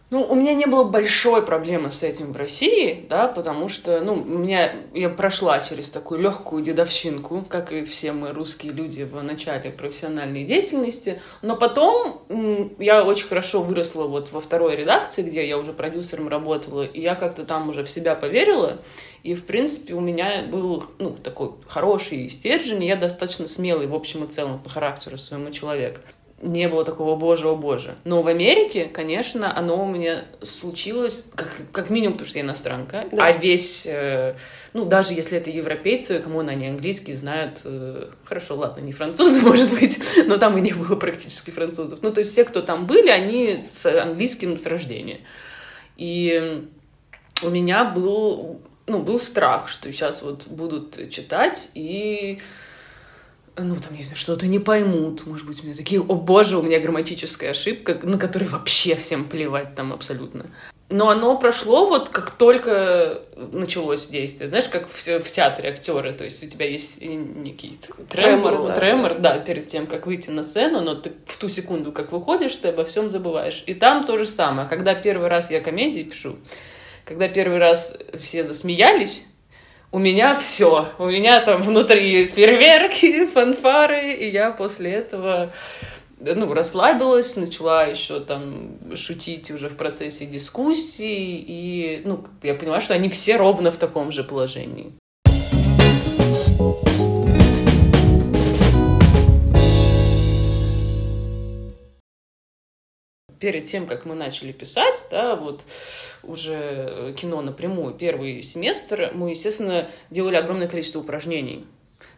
Ну, у меня не было большой проблемы с этим в России, да, потому что, ну, у меня, я прошла через такую легкую дедовщинку, как и все мы русские люди в начале профессиональной деятельности, но потом я очень хорошо выросла вот во второй редакции, где я уже продюсером работала, и я как-то там уже в себя поверила, и, в принципе, у меня был, ну, такой хороший стержень, и я достаточно смелый в общем и целом по характеру своему человек не было такого боже, о боже. Но в Америке, конечно, оно у меня случилось, как, как минимум, потому что я иностранка, да. а весь, э, ну, даже если это европейцы, кому они английский знают, э, хорошо, ладно, не французы, может быть, но там и не было практически французов. Ну, то есть все, кто там были, они с английским с рождения. И у меня был, ну, был страх, что сейчас вот будут читать и ну, там, не знаю, что-то не поймут, может быть, у меня такие, о боже, у меня грамматическая ошибка, на которой вообще всем плевать там абсолютно. Но оно прошло вот как только началось действие. Знаешь, как в, в театре актеры, то есть у тебя есть некий тремор, тремор, да. тремор, да, перед тем, как выйти на сцену, но ты в ту секунду, как выходишь, ты обо всем забываешь. И там то же самое. Когда первый раз я комедии пишу, когда первый раз все засмеялись, у меня все. У меня там внутри фейерверки, фанфары, и я после этого ну, расслабилась, начала еще там шутить уже в процессе дискуссии, и ну, я поняла, что они все ровно в таком же положении. Перед тем, как мы начали писать, да, вот уже кино напрямую, первый семестр, мы, естественно, делали огромное количество упражнений.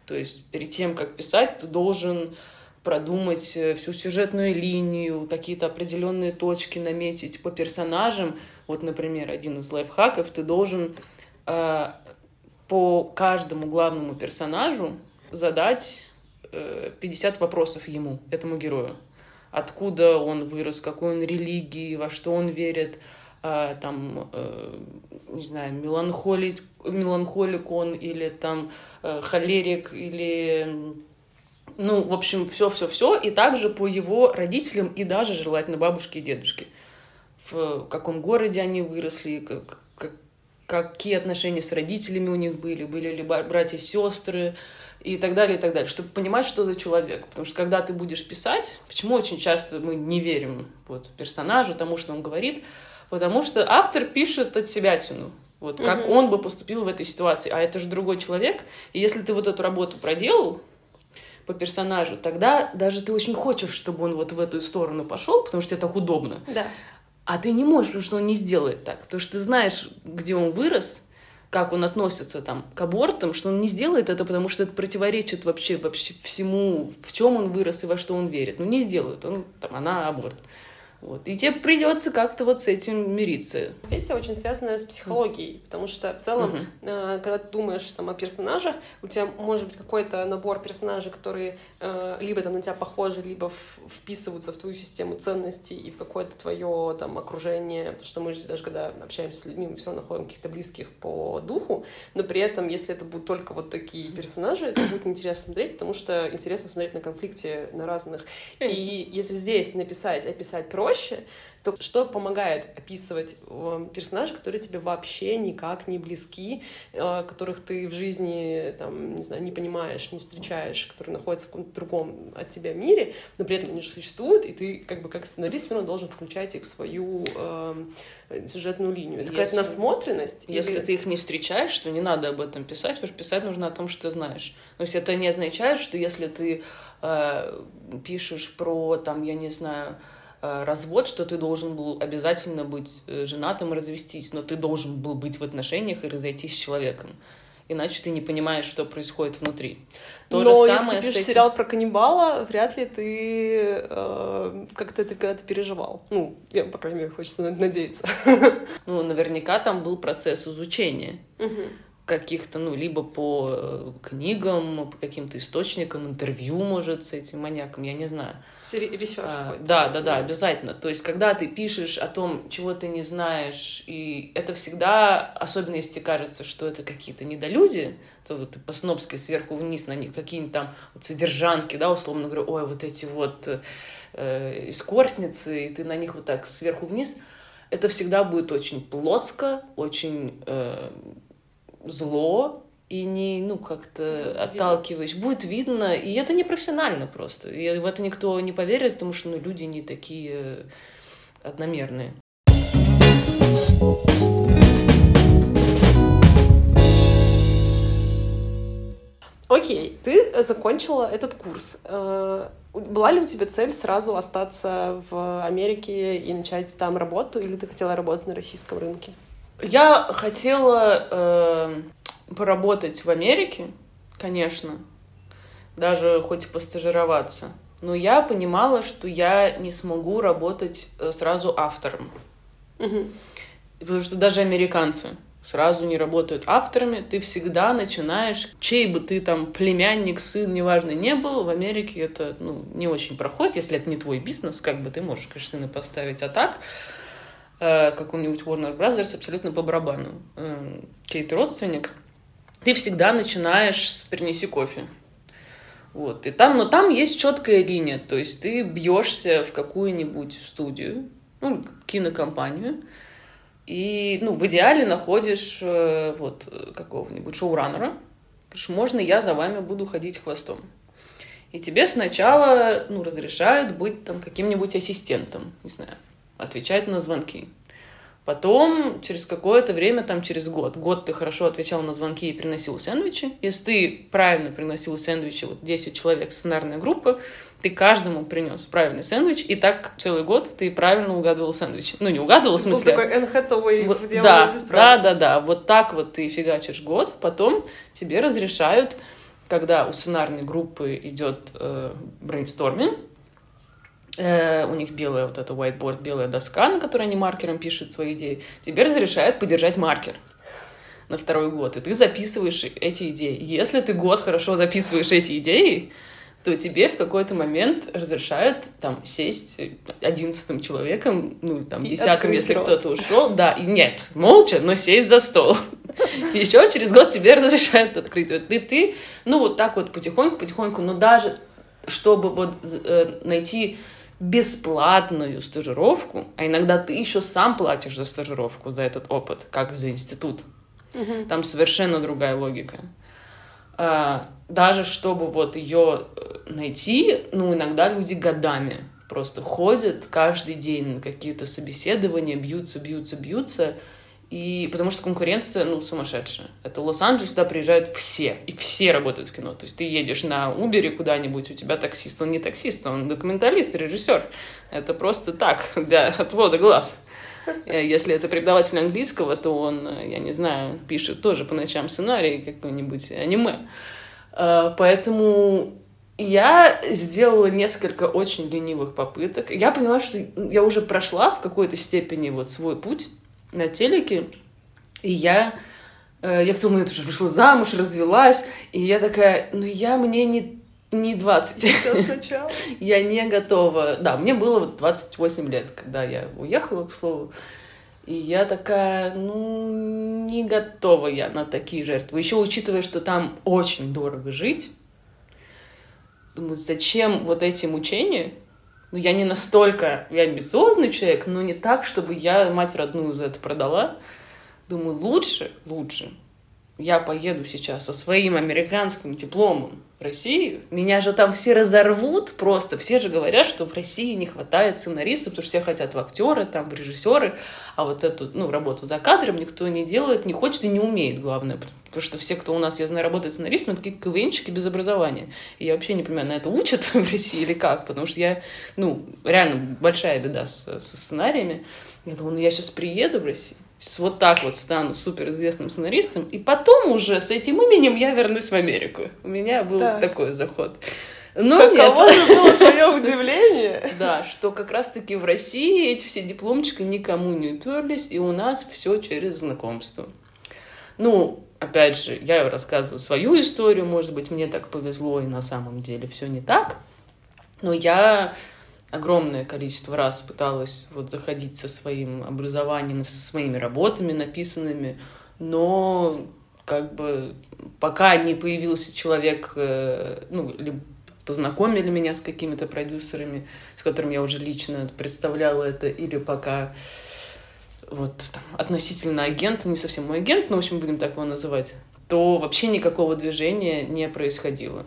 То есть перед тем, как писать, ты должен продумать э, всю сюжетную линию, какие-то определенные точки наметить по персонажам. Вот, например, один из лайфхаков, ты должен э, по каждому главному персонажу задать э, 50 вопросов ему, этому герою откуда он вырос, какой он религии, во что он верит, э, там, э, не знаю, меланхолик, меланхолик он или там э, холерик или ну, в общем, все-все-все, и также по его родителям и даже желательно бабушке и дедушке. В каком городе они выросли, как, как, какие отношения с родителями у них были, были ли братья и сестры, и так далее, и так далее, чтобы понимать, что за человек. Потому что когда ты будешь писать, почему очень часто мы не верим вот, персонажу, тому, что он говорит, потому что автор пишет от себя тяну. Вот как mm-hmm. он бы поступил в этой ситуации. А это же другой человек. И если ты вот эту работу проделал по персонажу, тогда даже ты очень хочешь, чтобы он вот в эту сторону пошел, потому что тебе так удобно. Да. А ты не можешь, потому что он не сделает так. Потому что ты знаешь, где он вырос, как он относится там к абортам, что он не сделает это, потому что это противоречит вообще, вообще всему, в чем он вырос и во что он верит. Ну, не сделают, он, там, она аборт. Вот. И тебе придется как-то вот с этим мириться. Профессия очень связана с психологией, потому что в целом, uh-huh. э, когда ты думаешь там, о персонажах, у тебя может быть какой-то набор персонажей, которые э, либо там на тебя похожи, либо вписываются в твою систему ценностей и в какое-то твое там окружение, потому что мы же даже когда общаемся с людьми, мы все находим каких-то близких по духу, но при этом, если это будут только вот такие персонажи, это будет интересно смотреть, потому что интересно смотреть на конфликте на разных. Конечно. И если здесь написать, описать про проще, то что помогает описывать э, персонажей, которые тебе вообще никак не близки, э, которых ты в жизни, там, не знаю, не понимаешь, не встречаешь, которые находятся в каком-то другом от тебя мире, но при этом они же существуют, и ты, как бы, как сценарист, все равно должен включать их в свою э, сюжетную линию. Это какая-то насмотренность. Если или... ты их не встречаешь, то не надо об этом писать, потому что писать нужно о том, что ты знаешь. То есть это не означает, что если ты э, пишешь про, там, я не знаю, развод, что ты должен был обязательно быть э, женатым и развестись, но ты должен был быть в отношениях и разойтись с человеком. Иначе ты не понимаешь, что происходит внутри. То но же самое если ты пишешь этим... сериал про каннибала, вряд ли ты э, как-то это когда-то переживал. Ну, я, по крайней мере, хочется надеяться. Ну, наверняка там был процесс изучения. Угу каких-то, ну, либо по э, книгам, по каким-то источникам, интервью, может, с этим маньяком, я не знаю. Ресерч а, Да, да, да, обязательно. То есть, когда ты пишешь о том, чего ты не знаешь, и это всегда, особенно если тебе кажется, что это какие-то недолюди, то вот ты по-снобски сверху вниз на них какие-нибудь там вот содержанки, да, условно говоря, ой, вот эти вот э, эскортницы, и ты на них вот так сверху вниз — это всегда будет очень плоско, очень э, зло, и не, ну, как-то отталкиваешь. Будет видно, и это не профессионально просто. И в это никто не поверит, потому что, ну, люди не такие одномерные. Окей, ты закончила этот курс. Э, была ли у тебя цель сразу остаться в Америке и начать там работу, или ты хотела работать на российском рынке? Я хотела э, поработать в Америке, конечно, даже хоть постажироваться. Но я понимала, что я не смогу работать э, сразу автором. Угу. Потому что даже американцы сразу не работают авторами. Ты всегда начинаешь, чей бы ты там племянник, сын, неважно, не был, в Америке это ну, не очень проходит, если это не твой бизнес, как бы ты можешь, конечно, сына поставить, а так э, какому-нибудь Warner Brothers абсолютно по барабану. Э, Кейт родственник, ты всегда начинаешь с «принеси кофе». Вот, и там, но там есть четкая линия, то есть ты бьешься в какую-нибудь студию, ну, кинокомпанию, и, ну, в идеале находишь э, вот какого-нибудь шоураннера, говоришь, можно я за вами буду ходить хвостом. И тебе сначала, ну, разрешают быть там каким-нибудь ассистентом, не знаю, отвечать на звонки. Потом, через какое-то время, там через год, год ты хорошо отвечал на звонки и приносил сэндвичи. Если ты правильно приносил сэндвичи, вот 10 человек сценарной группы, ты каждому принес правильный сэндвич, и так целый год ты правильно угадывал сэндвичи. Ну, не угадывал, в смысле... Был такой Энн Хэтэуэй вот, да, да, да, да. Вот так вот ты фигачишь год, потом тебе разрешают, когда у сценарной группы идет э, брейнсторминг, у них белая вот эта whiteboard, белая доска, на которой они маркером пишут свои идеи, тебе разрешают подержать маркер на второй год, и ты записываешь эти идеи. Если ты год хорошо записываешь эти идеи, то тебе в какой-то момент разрешают там сесть одиннадцатым человеком, ну там десятым, если кто-то ушел, да, и нет, молча, но сесть за стол. Еще через год тебе разрешают открыть. И ты, ну вот так вот потихоньку, потихоньку, но даже чтобы вот э, найти бесплатную стажировку, а иногда ты еще сам платишь за стажировку, за этот опыт, как за институт. Угу. Там совершенно другая логика. А, даже чтобы вот ее э, найти, ну, иногда люди годами просто ходят каждый день на какие-то собеседования, бьются, бьются, бьются, и потому что конкуренция, ну, сумасшедшая. Это Лос-Анджелес, сюда приезжают все, и все работают в кино. То есть ты едешь на Убере куда-нибудь, у тебя таксист, он не таксист, он документалист, режиссер. Это просто так, для отвода глаз. Э, если это преподаватель английского, то он, э, я не знаю, пишет тоже по ночам сценарий какой-нибудь аниме. Э, поэтому я сделала несколько очень ленивых попыток. Я поняла, что я уже прошла в какой-то степени вот свой путь на телеке, и я, э, я к тому моменту уже вышла замуж, развелась, и я такая, ну я мне не, не 20. Все сначала. я не готова. Да, мне было вот 28 лет, когда я уехала, к слову. И я такая, ну, не готова я на такие жертвы. Еще учитывая, что там очень дорого жить, думаю, зачем вот эти мучения? Ну, я не настолько, я амбициозный человек, но не так, чтобы я мать родную за это продала. Думаю, лучше, лучше я поеду сейчас со своим американским дипломом в Россию, меня же там все разорвут просто. Все же говорят, что в России не хватает сценаристов, потому что все хотят в актеры, там, в режиссеры, а вот эту, ну, работу за кадром никто не делает, не хочет и не умеет, главное. Потому что все, кто у нас, я знаю, работает сценаристами, это какие-то КВНщики без образования. И я вообще не понимаю, на это учат в России или как, потому что я, ну, реально большая беда с, со сценариями. Я думаю, ну, я сейчас приеду в Россию, вот так вот стану суперизвестным сценаристом, и потом уже с этим именем я вернусь в Америку. У меня был так. такой заход. Но Каково нет. же было твое удивление? Да, что как раз-таки в России эти все дипломчики никому не уперлись, и у нас все через знакомство. Ну, опять же, я рассказываю свою историю, может быть, мне так повезло, и на самом деле все не так. Но я огромное количество раз пыталась вот заходить со своим образованием, со своими работами написанными, но как бы пока не появился человек, э, ну, либо познакомили меня с какими-то продюсерами, с которыми я уже лично представляла это, или пока вот там, относительно агента, не совсем мой агент, но, в общем, будем так его называть, то вообще никакого движения не происходило.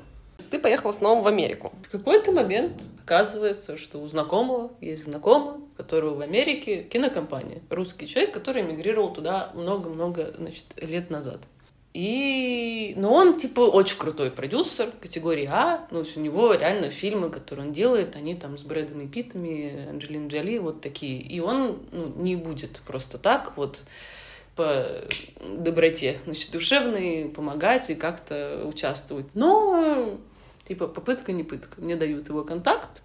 Ты поехала снова в Америку. В какой-то момент оказывается, что у знакомого есть знакомый, которого в Америке кинокомпания. Русский человек, который эмигрировал туда много-много значит, лет назад. И, ну, он, типа, очень крутой продюсер категории А. Ну, у него реально фильмы, которые он делает, они там с Брэдом и Питтами, Анджелиной Джоли, вот такие. И он, ну, не будет просто так вот по доброте, значит, душевной помогать и как-то участвовать. Но, типа, попытка не пытка. Мне дают его контакт,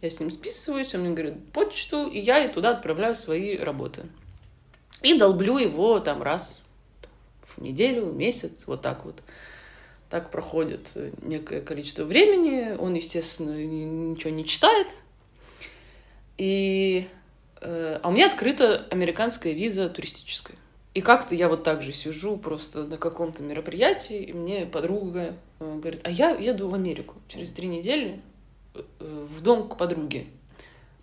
я с ним списываюсь, он мне говорит почту, и я и туда отправляю свои работы. И долблю его там раз в неделю, месяц, вот так вот. Так проходит некое количество времени. Он, естественно, ничего не читает. И... Э, а у меня открыта американская виза туристическая. И как-то я вот так же сижу просто на каком-то мероприятии, и мне подруга э, говорит, а я еду в Америку через три недели э, в дом к подруге.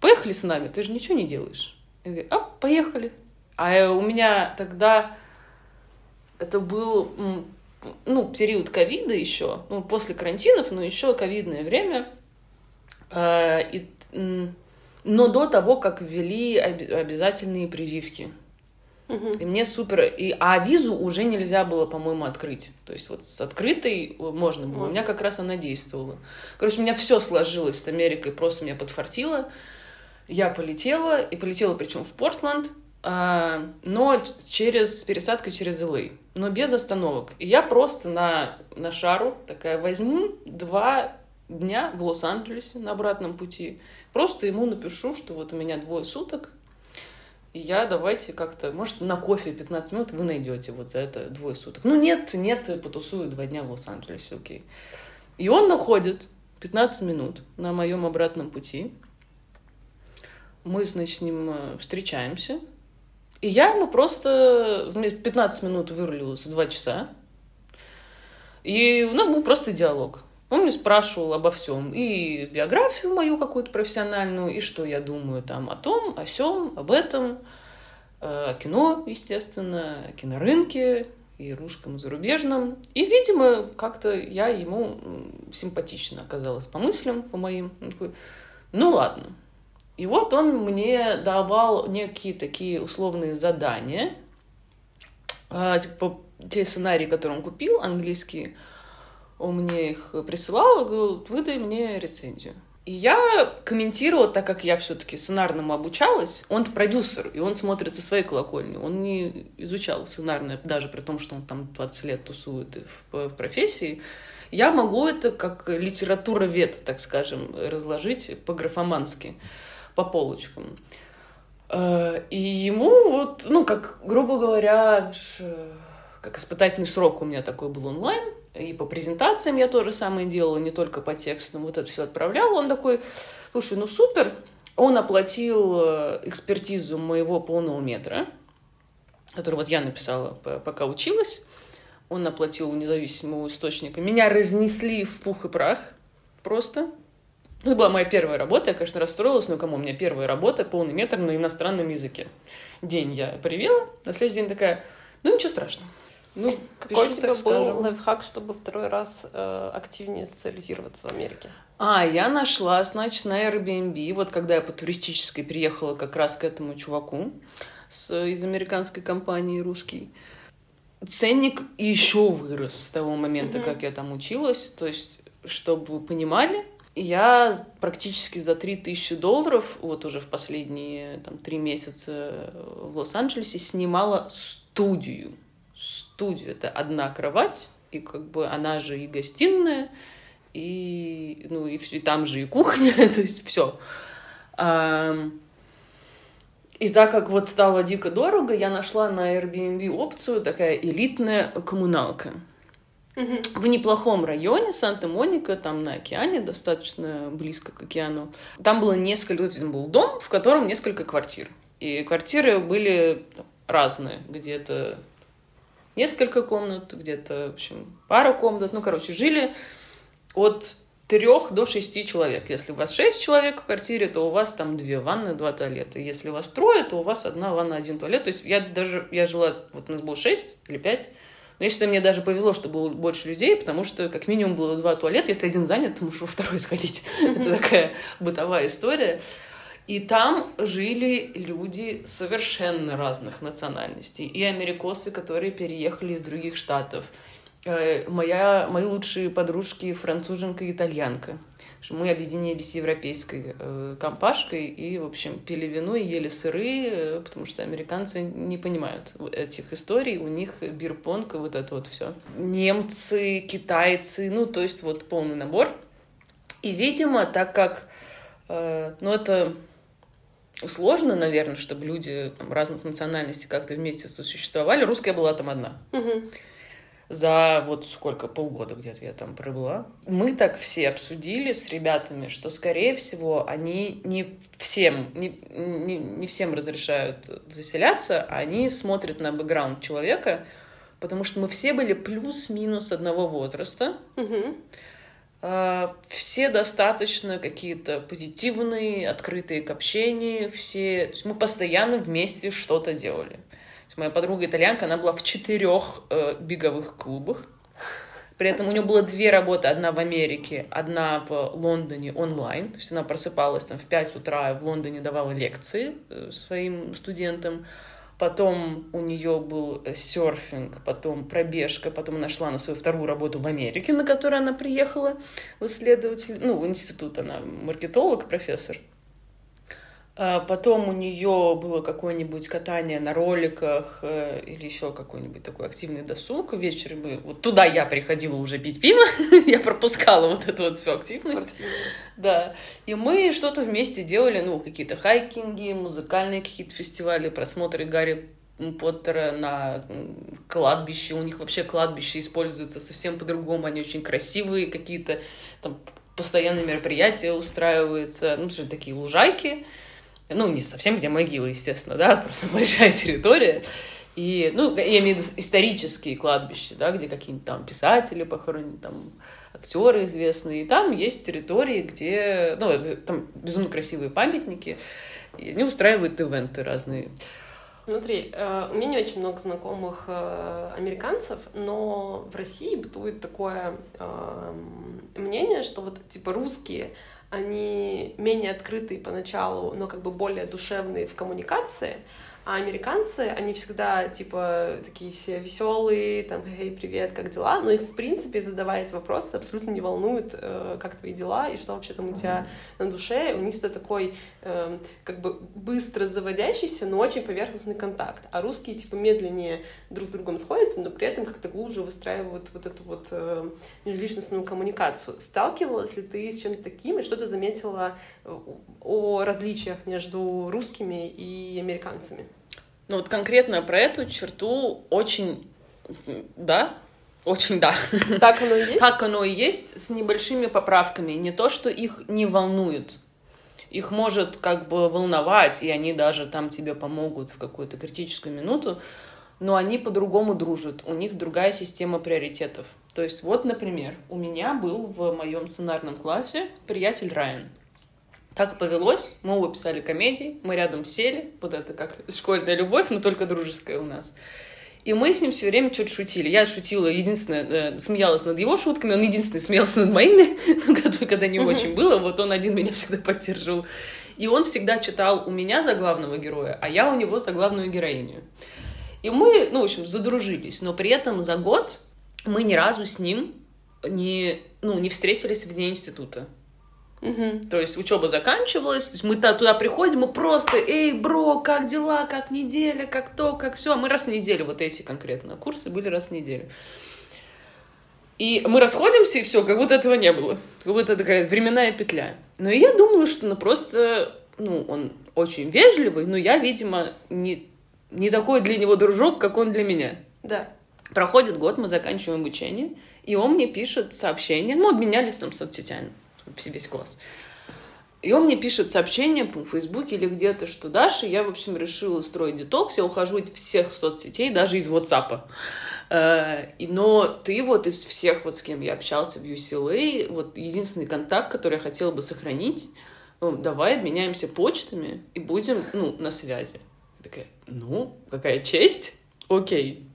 Поехали с нами, ты же ничего не делаешь. Я говорю, а, поехали. А у меня тогда это был ну, период ковида еще, ну, после карантинов, но еще ковидное время. Э, и, но до того, как ввели обязательные прививки. Угу. И мне супер... И, а визу уже нельзя было, по-моему, открыть. То есть вот с открытой можно было. У меня как раз она действовала. Короче, у меня все сложилось с Америкой, просто меня подфартило. Я полетела, и полетела причем в Портленд. А, но через пересадкой через LA, но без остановок. И я просто на, на шару такая возьму два дня в Лос-Анджелесе на обратном пути. Просто ему напишу, что вот у меня двое суток, и я давайте как-то, может, на кофе 15 минут вы найдете вот за это двое суток. Ну нет, нет, потусую два дня в Лос-Анджелесе, окей. И он находит 15 минут на моем обратном пути. Мы, значит, с ним э, встречаемся, и я ему просто... 15 минут вырулил за 2 часа. И у нас был просто диалог. Он мне спрашивал обо всем. И биографию мою какую-то профессиональную, и что я думаю там о том, о сем, об этом. О кино, естественно, о кинорынке, и русском, и зарубежном. И, видимо, как-то я ему симпатично оказалась по мыслям, по моим. Он такой, ну ладно, и вот он мне давал некие такие условные задания, а, типа те сценарии, которые он купил, английские, он мне их присылал, говорил, выдай мне рецензию. И я комментировала, так как я все-таки сценарному обучалась. он продюсер, и он смотрит со своей колокольни. Он не изучал сценарное, даже при том, что он там 20 лет тусует в, в профессии. Я могу это как литература вет, так скажем, разложить по-графомански по полочкам. Э, и ему вот, ну, как, грубо говоря, как испытательный срок у меня такой был онлайн, и по презентациям я то же самое делала, не только по текстам, вот это все отправляла. Он такой, слушай, ну супер, он оплатил э, экспертизу моего полного метра, который вот я написала, пока училась. Он оплатил независимого источника. Меня разнесли в пух и прах просто. Это была моя первая работа, я, конечно, расстроилась, но кому у меня первая работа, полный метр на иностранном языке. День я привела, на следующий день такая, ну ничего страшного. Ну, Какой пишу, у тебя был скажем. лайфхак, чтобы второй раз э, активнее социализироваться в Америке? А, я нашла, значит, на Airbnb, вот когда я по туристической приехала как раз к этому чуваку с, из американской компании русский, ценник еще вырос с того момента, mm-hmm. как я там училась. То есть, чтобы вы понимали, я практически за 3000 долларов, вот уже в последние там, три месяца в Лос-Анджелесе, снимала студию. Студию. Это одна кровать, и как бы она же и гостиная, и, ну, и, и там же и кухня, то есть все. И так как вот стало дико дорого, я нашла на Airbnb опцию такая элитная коммуналка в неплохом районе Санта-Моника, там на океане, достаточно близко к океану. Там было несколько, там был дом, в котором несколько квартир. И квартиры были разные, где-то несколько комнат, где-то, в общем, пара комнат. Ну, короче, жили от трех до шести человек. Если у вас шесть человек в квартире, то у вас там две ванны, два туалета. Если у вас трое, то у вас одна ванна, один туалет. То есть я даже, я жила, вот у нас было шесть или пять, но я считаю, мне даже повезло, что было больше людей, потому что как минимум было два туалета. Если один занят, то можешь во второй сходить. Это такая бытовая история. И там жили люди совершенно разных национальностей. И америкосы, которые переехали из других штатов. Э, моя, мои лучшие подружки француженка и итальянка. Мы объединились с европейской э, компашкой и, в общем, пили вино и ели сыры, э, потому что американцы не понимают этих историй, у них бирпонг вот это вот все. Немцы, китайцы, ну, то есть вот полный набор. И, видимо, так как, э, ну, это сложно, наверное, чтобы люди там, разных национальностей как-то вместе сосуществовали. Русская была там одна. За вот сколько, полгода где-то я там пробыла. Мы так все обсудили с ребятами, что, скорее всего, они не всем, не, не, не всем разрешают заселяться, а они смотрят на бэкграунд человека, потому что мы все были плюс-минус одного возраста. Мгм. А, Все достаточно какие-то позитивные, открытые к общению, все... Мы постоянно вместе что-то делали. То есть моя подруга итальянка, она была в четырех э, беговых клубах. При этом у нее было две работы. Одна в Америке, одна в Лондоне онлайн. То есть она просыпалась там в 5 утра в Лондоне давала лекции э, своим студентам. Потом у нее был э, серфинг, потом пробежка, потом она шла на свою вторую работу в Америке, на которую она приехала в исследователь, ну, в институт она маркетолог, профессор. А Потом у нее было какое-нибудь катание на роликах э, или еще какой-нибудь такой активный досуг. Вечером мы... Вот туда я приходила уже пить пиво. я пропускала вот эту вот всю активность. Спортивно. Да. И мы что-то вместе делали, ну, какие-то хайкинги, музыкальные какие-то фестивали, просмотры Гарри Поттера на кладбище. У них вообще кладбище используется совсем по-другому. Они очень красивые, какие-то там постоянные мероприятия устраиваются. Ну, же такие лужайки. Ну, не совсем где могилы, естественно, да, просто большая территория. И, ну, я имею в виду исторические кладбища, да, где какие-нибудь там писатели похоронены, там актеры известные. И там есть территории, где, ну, э, там безумно красивые памятники, и они устраивают ивенты разные. Смотри, э, у меня не очень много знакомых э, американцев, но в России бытует такое эм, мнение, что вот типа русские, они менее открытые поначалу, но как бы более душевные в коммуникации, а американцы, они всегда типа такие все веселые, там, эй, привет, как дела? Но их, в принципе, задавая эти вопросы, абсолютно не волнует, э, как твои дела и что вообще там у тебя на душе. У них всегда такой эм, как бы быстро заводящийся, но очень поверхностный контакт. А русские типа медленнее друг с другом сходятся, но при этом как-то глубже выстраивают вот эту вот э, межличностную коммуникацию. Сталкивалась ли ты с чем-то таким, и что ты заметила э, о различиях между русскими и американцами? Ну, вот конкретно про эту черту очень, да, очень да. Так оно и есть? Так оно и есть, с небольшими поправками. Не то, что их не волнует. Их может как бы волновать, и они даже там тебе помогут в какую-то критическую минуту, но они по-другому дружат. У них другая система приоритетов. То есть вот, например, у меня был в моем сценарном классе приятель Райан. Так повелось, мы оба писали комедии, мы рядом сели, вот это как школьная любовь, но только дружеская у нас. И мы с ним все время что-то шутили. Я шутила, единственное, э, смеялась над его шутками, он единственный смеялся над моими, ну, когда- когда не очень было, вот он один меня всегда поддерживал. И он всегда читал у меня за главного героя, а я у него за главную героиню. И мы, ну, в общем, задружились, но при этом за год мы ни разу с ним не, ну, не встретились вне института. Мгм. То есть учеба заканчивалась, то есть мы туда приходим, мы просто, эй, бро, как дела, как неделя, как то, как все. Мы раз в неделю, вот эти конкретно курсы были раз в неделю. И мы расходимся, и все, как будто этого не было. Как будто такая временная петля. Но я думала, что ну просто, ну, он очень вежливый, но я, видимо, не, не такой для него дружок, как он для меня. Да. Проходит год, мы заканчиваем обучение, и он мне пишет сообщение, ну, обменялись там соцсетями, все весь класс. И он мне пишет сообщение по Фейсбуке или где-то, что Даша, я, в общем, решила устроить детокс, я ухожу из всех соцсетей, даже из WhatsApp. Э, но ты вот из всех вот с кем я общался в UCLA, вот единственный контакт, который я хотела бы сохранить, ну, давай обменяемся почтами и будем, ну, на связи. Я такая, ну, какая честь, окей.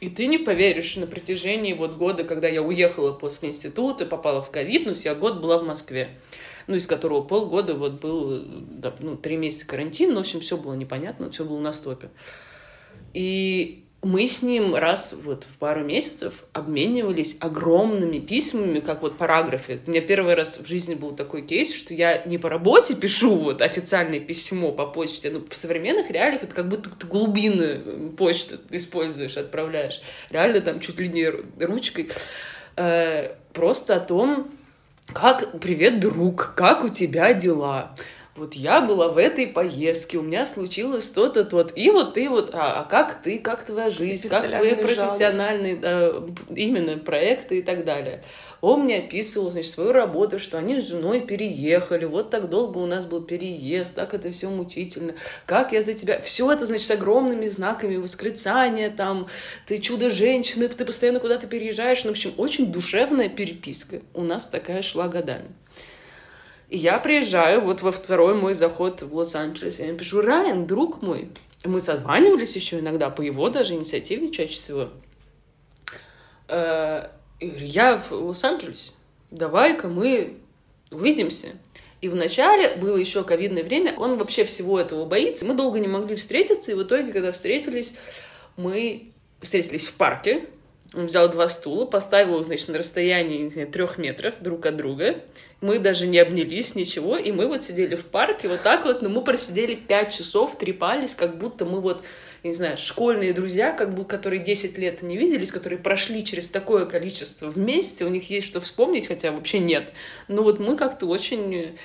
И ты не поверишь, на протяжении вот года, когда я уехала после института, попала в ковид, ну, я год была в Москве, ну, из которого полгода вот был, да, ну, три месяца карантин, ну, в общем, все было непонятно, все было на стопе. И мы с ним раз вот в пару месяцев обменивались огромными письмами, как вот параграфы. У меня первый раз в жизни был такой кейс, что я не по работе пишу вот официальное письмо по почте, но в современных реалиях это как будто ты глубины почты используешь, отправляешь. Реально там чуть ли не ручкой. Э, просто о том, как «Привет, друг, как у тебя дела?» Вот я была в этой поездке, у меня случилось то-то, то-то. И вот ты вот, а, а как ты, как твоя жизнь, как твои профессиональные да, именно проекты и так далее. Он мне описывал, значит, свою работу, что они с женой переехали, вот так долго у нас был переезд, так это все мучительно, как я за тебя... Все это, значит, с огромными знаками восклицания, там, ты чудо-женщина, ты постоянно куда-то переезжаешь. Ну, в общем, очень душевная переписка у нас такая шла годами. И я приезжаю вот во второй мой заход в Лос-Анджелес, я пишу, Райан, друг мой. Мы созванивались еще иногда по его даже инициативе чаще всего. Э, я в Лос-Анджелесе, давай-ка мы увидимся. И вначале было еще ковидное время, он вообще всего этого боится. Мы долго не могли встретиться, и в итоге, когда встретились, мы встретились в парке, он взял два стула, поставил их, значит, на расстоянии, не знаю, трех метров друг от друга. Мы даже не обнялись, ничего. И мы вот сидели в парке вот так вот, но мы просидели пять часов, трепались, как будто мы вот, не знаю, школьные друзья, как бы, которые 10 лет не виделись, которые прошли через такое количество вместе, у них есть что вспомнить, хотя вообще нет. Но вот мы как-то очень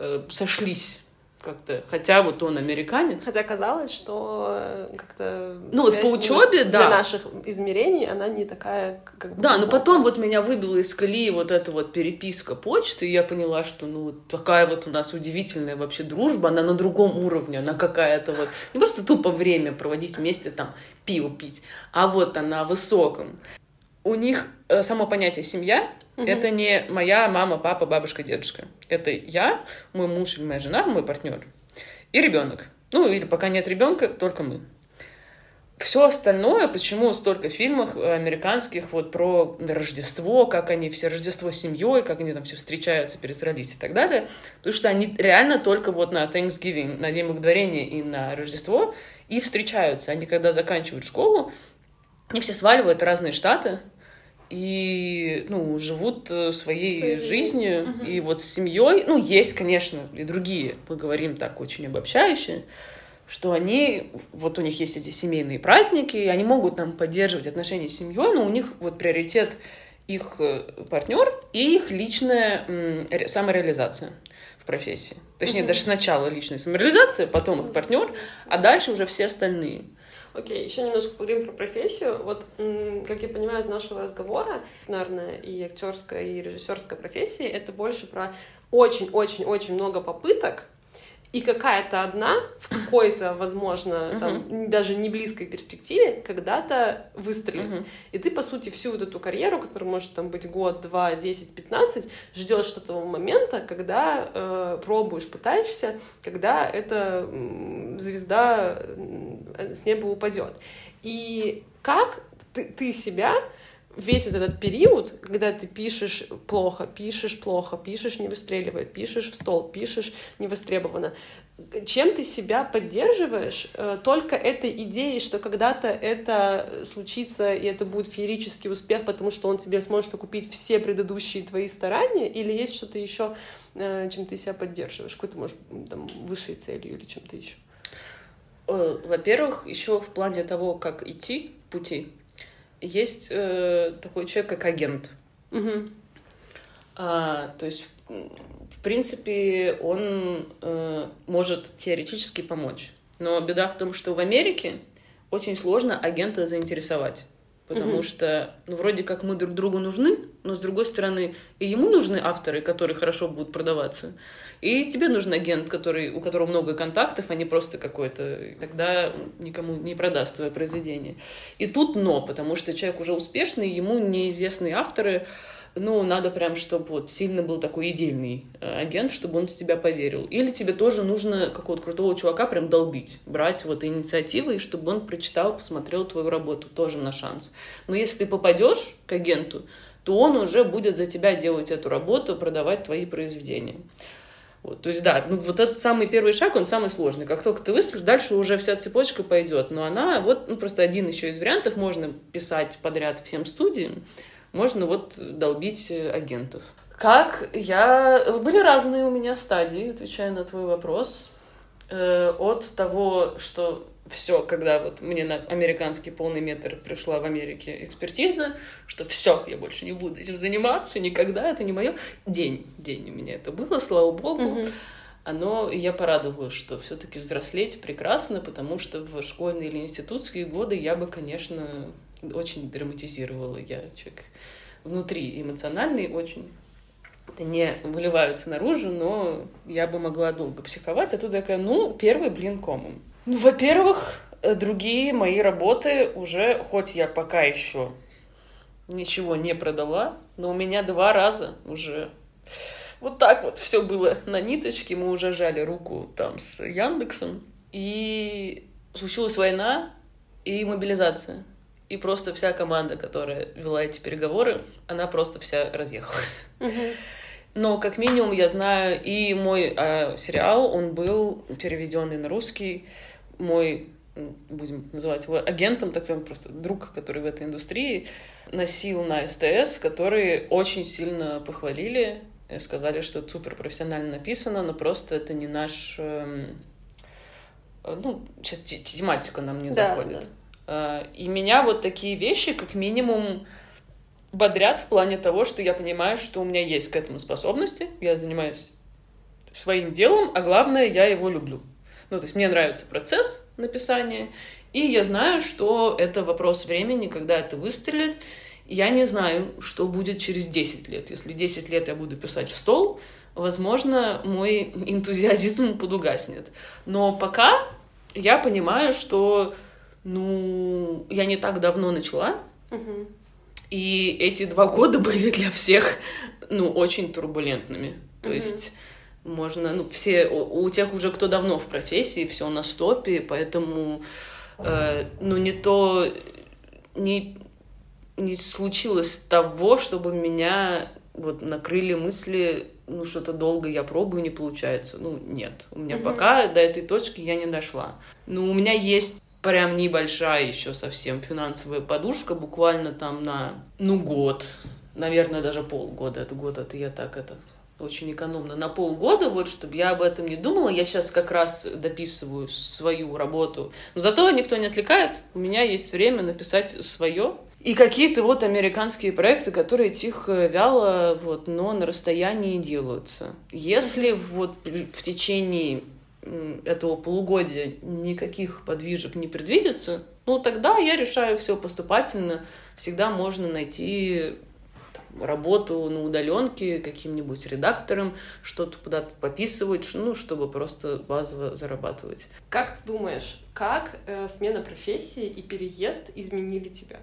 э, сошлись как-то, хотя вот он американец. Хотя казалось, что э, как-то... Ну вот по учебе, да. Для наших измерений она не такая, как бы... Да, но потом вот меня выбила из колеи вот эта вот переписка почты, и я поняла, что ну такая вот у нас удивительная вообще дружба, она на другом уровне, она какая-то вот... Не просто тупо время проводить вместе, там, пиво пить, а вот она высоком. У них э, само понятие «семья» Угу. Это не моя мама, папа, бабушка, дедушка. Это я, мой муж или моя жена, мой партнер и ребенок. Ну, или пока нет ребенка, только мы. Все остальное, почему столько фильмов американских вот про Рождество, как они все Рождество с семьей, как они там все встречаются, пересрались и так далее, потому что они реально только вот на Thanksgiving, на День Благодарения и на Рождество и встречаются. Они когда заканчивают школу, они все сваливают в разные штаты, и ну, живут э, своей, своей жизнью, угу. и вот с семьей, ну, есть, конечно, и другие, мы говорим так очень обобщающе, что они, вот у них есть эти семейные праздники, и они могут там поддерживать отношения с семьей, но у них вот приоритет их э, партнер и их личная самореализация в профессии. Точнее, угу. даже сначала личная самореализация, потом их партнер, а дальше уже все остальные. Окей, еще немножко поговорим про профессию. Вот, как я понимаю из нашего разговора, сценарная и актерская, и режиссерская профессии — это больше про очень-очень-очень много попыток и какая-то одна в какой-то, возможно, uh-huh. даже не близкой перспективе когда-то выстрелит. Uh-huh. И ты, по сути, всю вот эту карьеру, которая может там быть год, два, десять, пятнадцать, ждешь этого момента, когда э, пробуешь, пытаешься, когда эта звезда с неба упадет. И как ты, ты себя весь вот этот период, когда ты пишешь плохо, пишешь плохо, пишешь не выстреливает, пишешь в стол, пишешь не востребовано, чем ты себя поддерживаешь э, только этой идеей, что когда-то это случится, и это будет феерический успех, потому что он тебе сможет окупить все предыдущие твои старания, или есть что-то еще, э, чем ты себя поддерживаешь, какой-то, может, там, высшей целью или чем-то еще? Э, во-первых, еще в плане того, как идти пути, есть э, такой человек, как агент. Угу. А, то есть, в принципе, он э, может теоретически помочь. Но беда в том, что в Америке очень сложно агента заинтересовать. Потому mm-hmm. что, ну, вроде как мы друг другу нужны, но с другой стороны, и ему нужны авторы, которые хорошо будут продаваться. И тебе нужен агент, который, у которого много контактов, а не просто какой-то. Тогда никому не продаст твое произведение. И тут но, потому что человек уже успешный, ему неизвестные авторы, ну, надо прям, чтобы вот сильно был такой идейный э, агент, чтобы он в тебя поверил. Или тебе тоже нужно какого-то крутого чувака прям долбить, брать вот инициативы, и чтобы он прочитал, посмотрел твою работу, тоже на шанс. Но если ты попадешь к агенту, то он уже будет за тебя делать эту работу, продавать твои произведения. Вот, то есть, да, ну, вот этот самый первый шаг, он самый сложный. Как только ты выстрелишь, дальше уже вся цепочка пойдет. Но она, вот, ну, просто один еще из вариантов, можно писать подряд всем студиям, можно вот долбить агентов. Как я... Были разные у меня стадии, отвечая на твой вопрос. Э, от того, что все, когда вот мне на американский полный метр пришла в Америке экспертиза, что все, я больше не буду этим заниматься, никогда, это не мое. День, день у меня это было, слава богу. Mm-hmm. Оно, я порадовалась, что все-таки взрослеть прекрасно, потому что в школьные или институтские годы я бы, конечно, очень драматизировала. Я человек внутри эмоциональный очень. Это не выливаются наружу, но я бы могла долго психовать. А тут такая, ну, первый блин комом. Ну, во-первых, э, другие мои работы уже, хоть я пока еще ничего не продала, но у меня два раза уже вот так вот все было на ниточке. Мы уже жали руку там с Яндексом. И случилась война и мобилизация. И просто вся команда, которая вела эти переговоры, она просто вся разъехалась. Но как минимум я знаю, и мой э, сериал, он был переведенный на русский мой, будем называть его агентом, так сказать, просто друг, который в этой индустрии, носил на СТС, которые очень сильно похвалили, сказали, что это супер профессионально написано, но просто это не наш... Эм, ну, сейчас тематика нам не да, заходит. Да. И меня вот такие вещи, как минимум, бодрят в плане того, что я понимаю, что у меня есть к этому способности, я занимаюсь своим делом, а главное, я его люблю. Ну, то есть мне нравится процесс написания, и я знаю, что это вопрос времени, когда это выстрелит. Я не знаю, что будет через 10 лет. Если 10 лет я буду писать в стол, возможно, мой энтузиазм подугаснет. Но пока я понимаю, что, ну, я не так давно начала, угу. и эти два года были для всех, ну, очень турбулентными. То угу. есть можно, ну, все, у, у тех уже, кто давно в профессии, все на стопе, поэтому, э, ну, не то, не, не случилось того, чтобы меня вот накрыли мысли, ну, что-то долго я пробую, не получается. Ну, нет. У меня mm-hmm. пока до этой точки я не дошла. Ну, у меня есть прям небольшая еще совсем финансовая подушка, буквально там на, ну, год, наверное, даже полгода. Это год, это я так это очень экономно, на полгода, вот, чтобы я об этом не думала. Я сейчас как раз дописываю свою работу. Но зато никто не отвлекает. У меня есть время написать свое. И какие-то вот американские проекты, которые тихо, вяло, вот, но на расстоянии делаются. Если вот в течение этого полугодия никаких подвижек не предвидится, ну тогда я решаю все поступательно. Всегда можно найти работу на удаленке каким-нибудь редактором, что-то куда-то пописывать, ну, чтобы просто базово зарабатывать. Как ты думаешь, как э, смена профессии и переезд изменили тебя?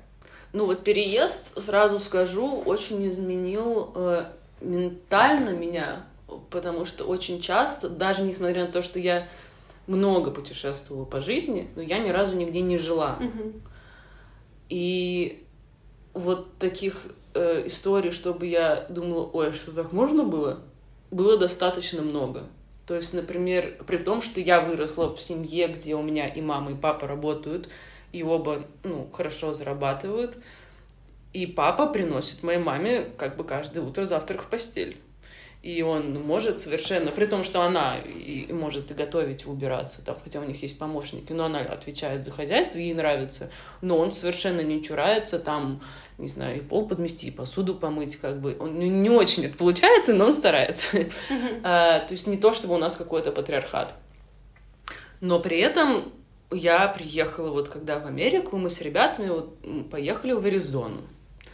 Ну вот переезд, сразу скажу, очень изменил э, ментально меня, потому что очень часто, даже несмотря на то, что я много путешествовала по жизни, но я ни разу нигде не жила. Угу. И вот таких э, историй, чтобы я думала, ой, а что так можно было, было достаточно много. То есть, например, при том, что я выросла в семье, где у меня и мама, и папа работают, и оба, ну, хорошо зарабатывают, и папа приносит моей маме как бы каждое утро завтрак в постель и он может совершенно, при том, что она и может и готовить, и убираться, там, хотя у них есть помощники, но она отвечает за хозяйство, ей нравится, но он совершенно не чурается, там, не знаю, и пол подмести, и посуду помыть, как бы, он не, не очень это получается, но он старается. А, то есть не то, чтобы у нас какой-то патриархат. Но при этом я приехала вот когда в Америку, мы с ребятами вот поехали в Аризону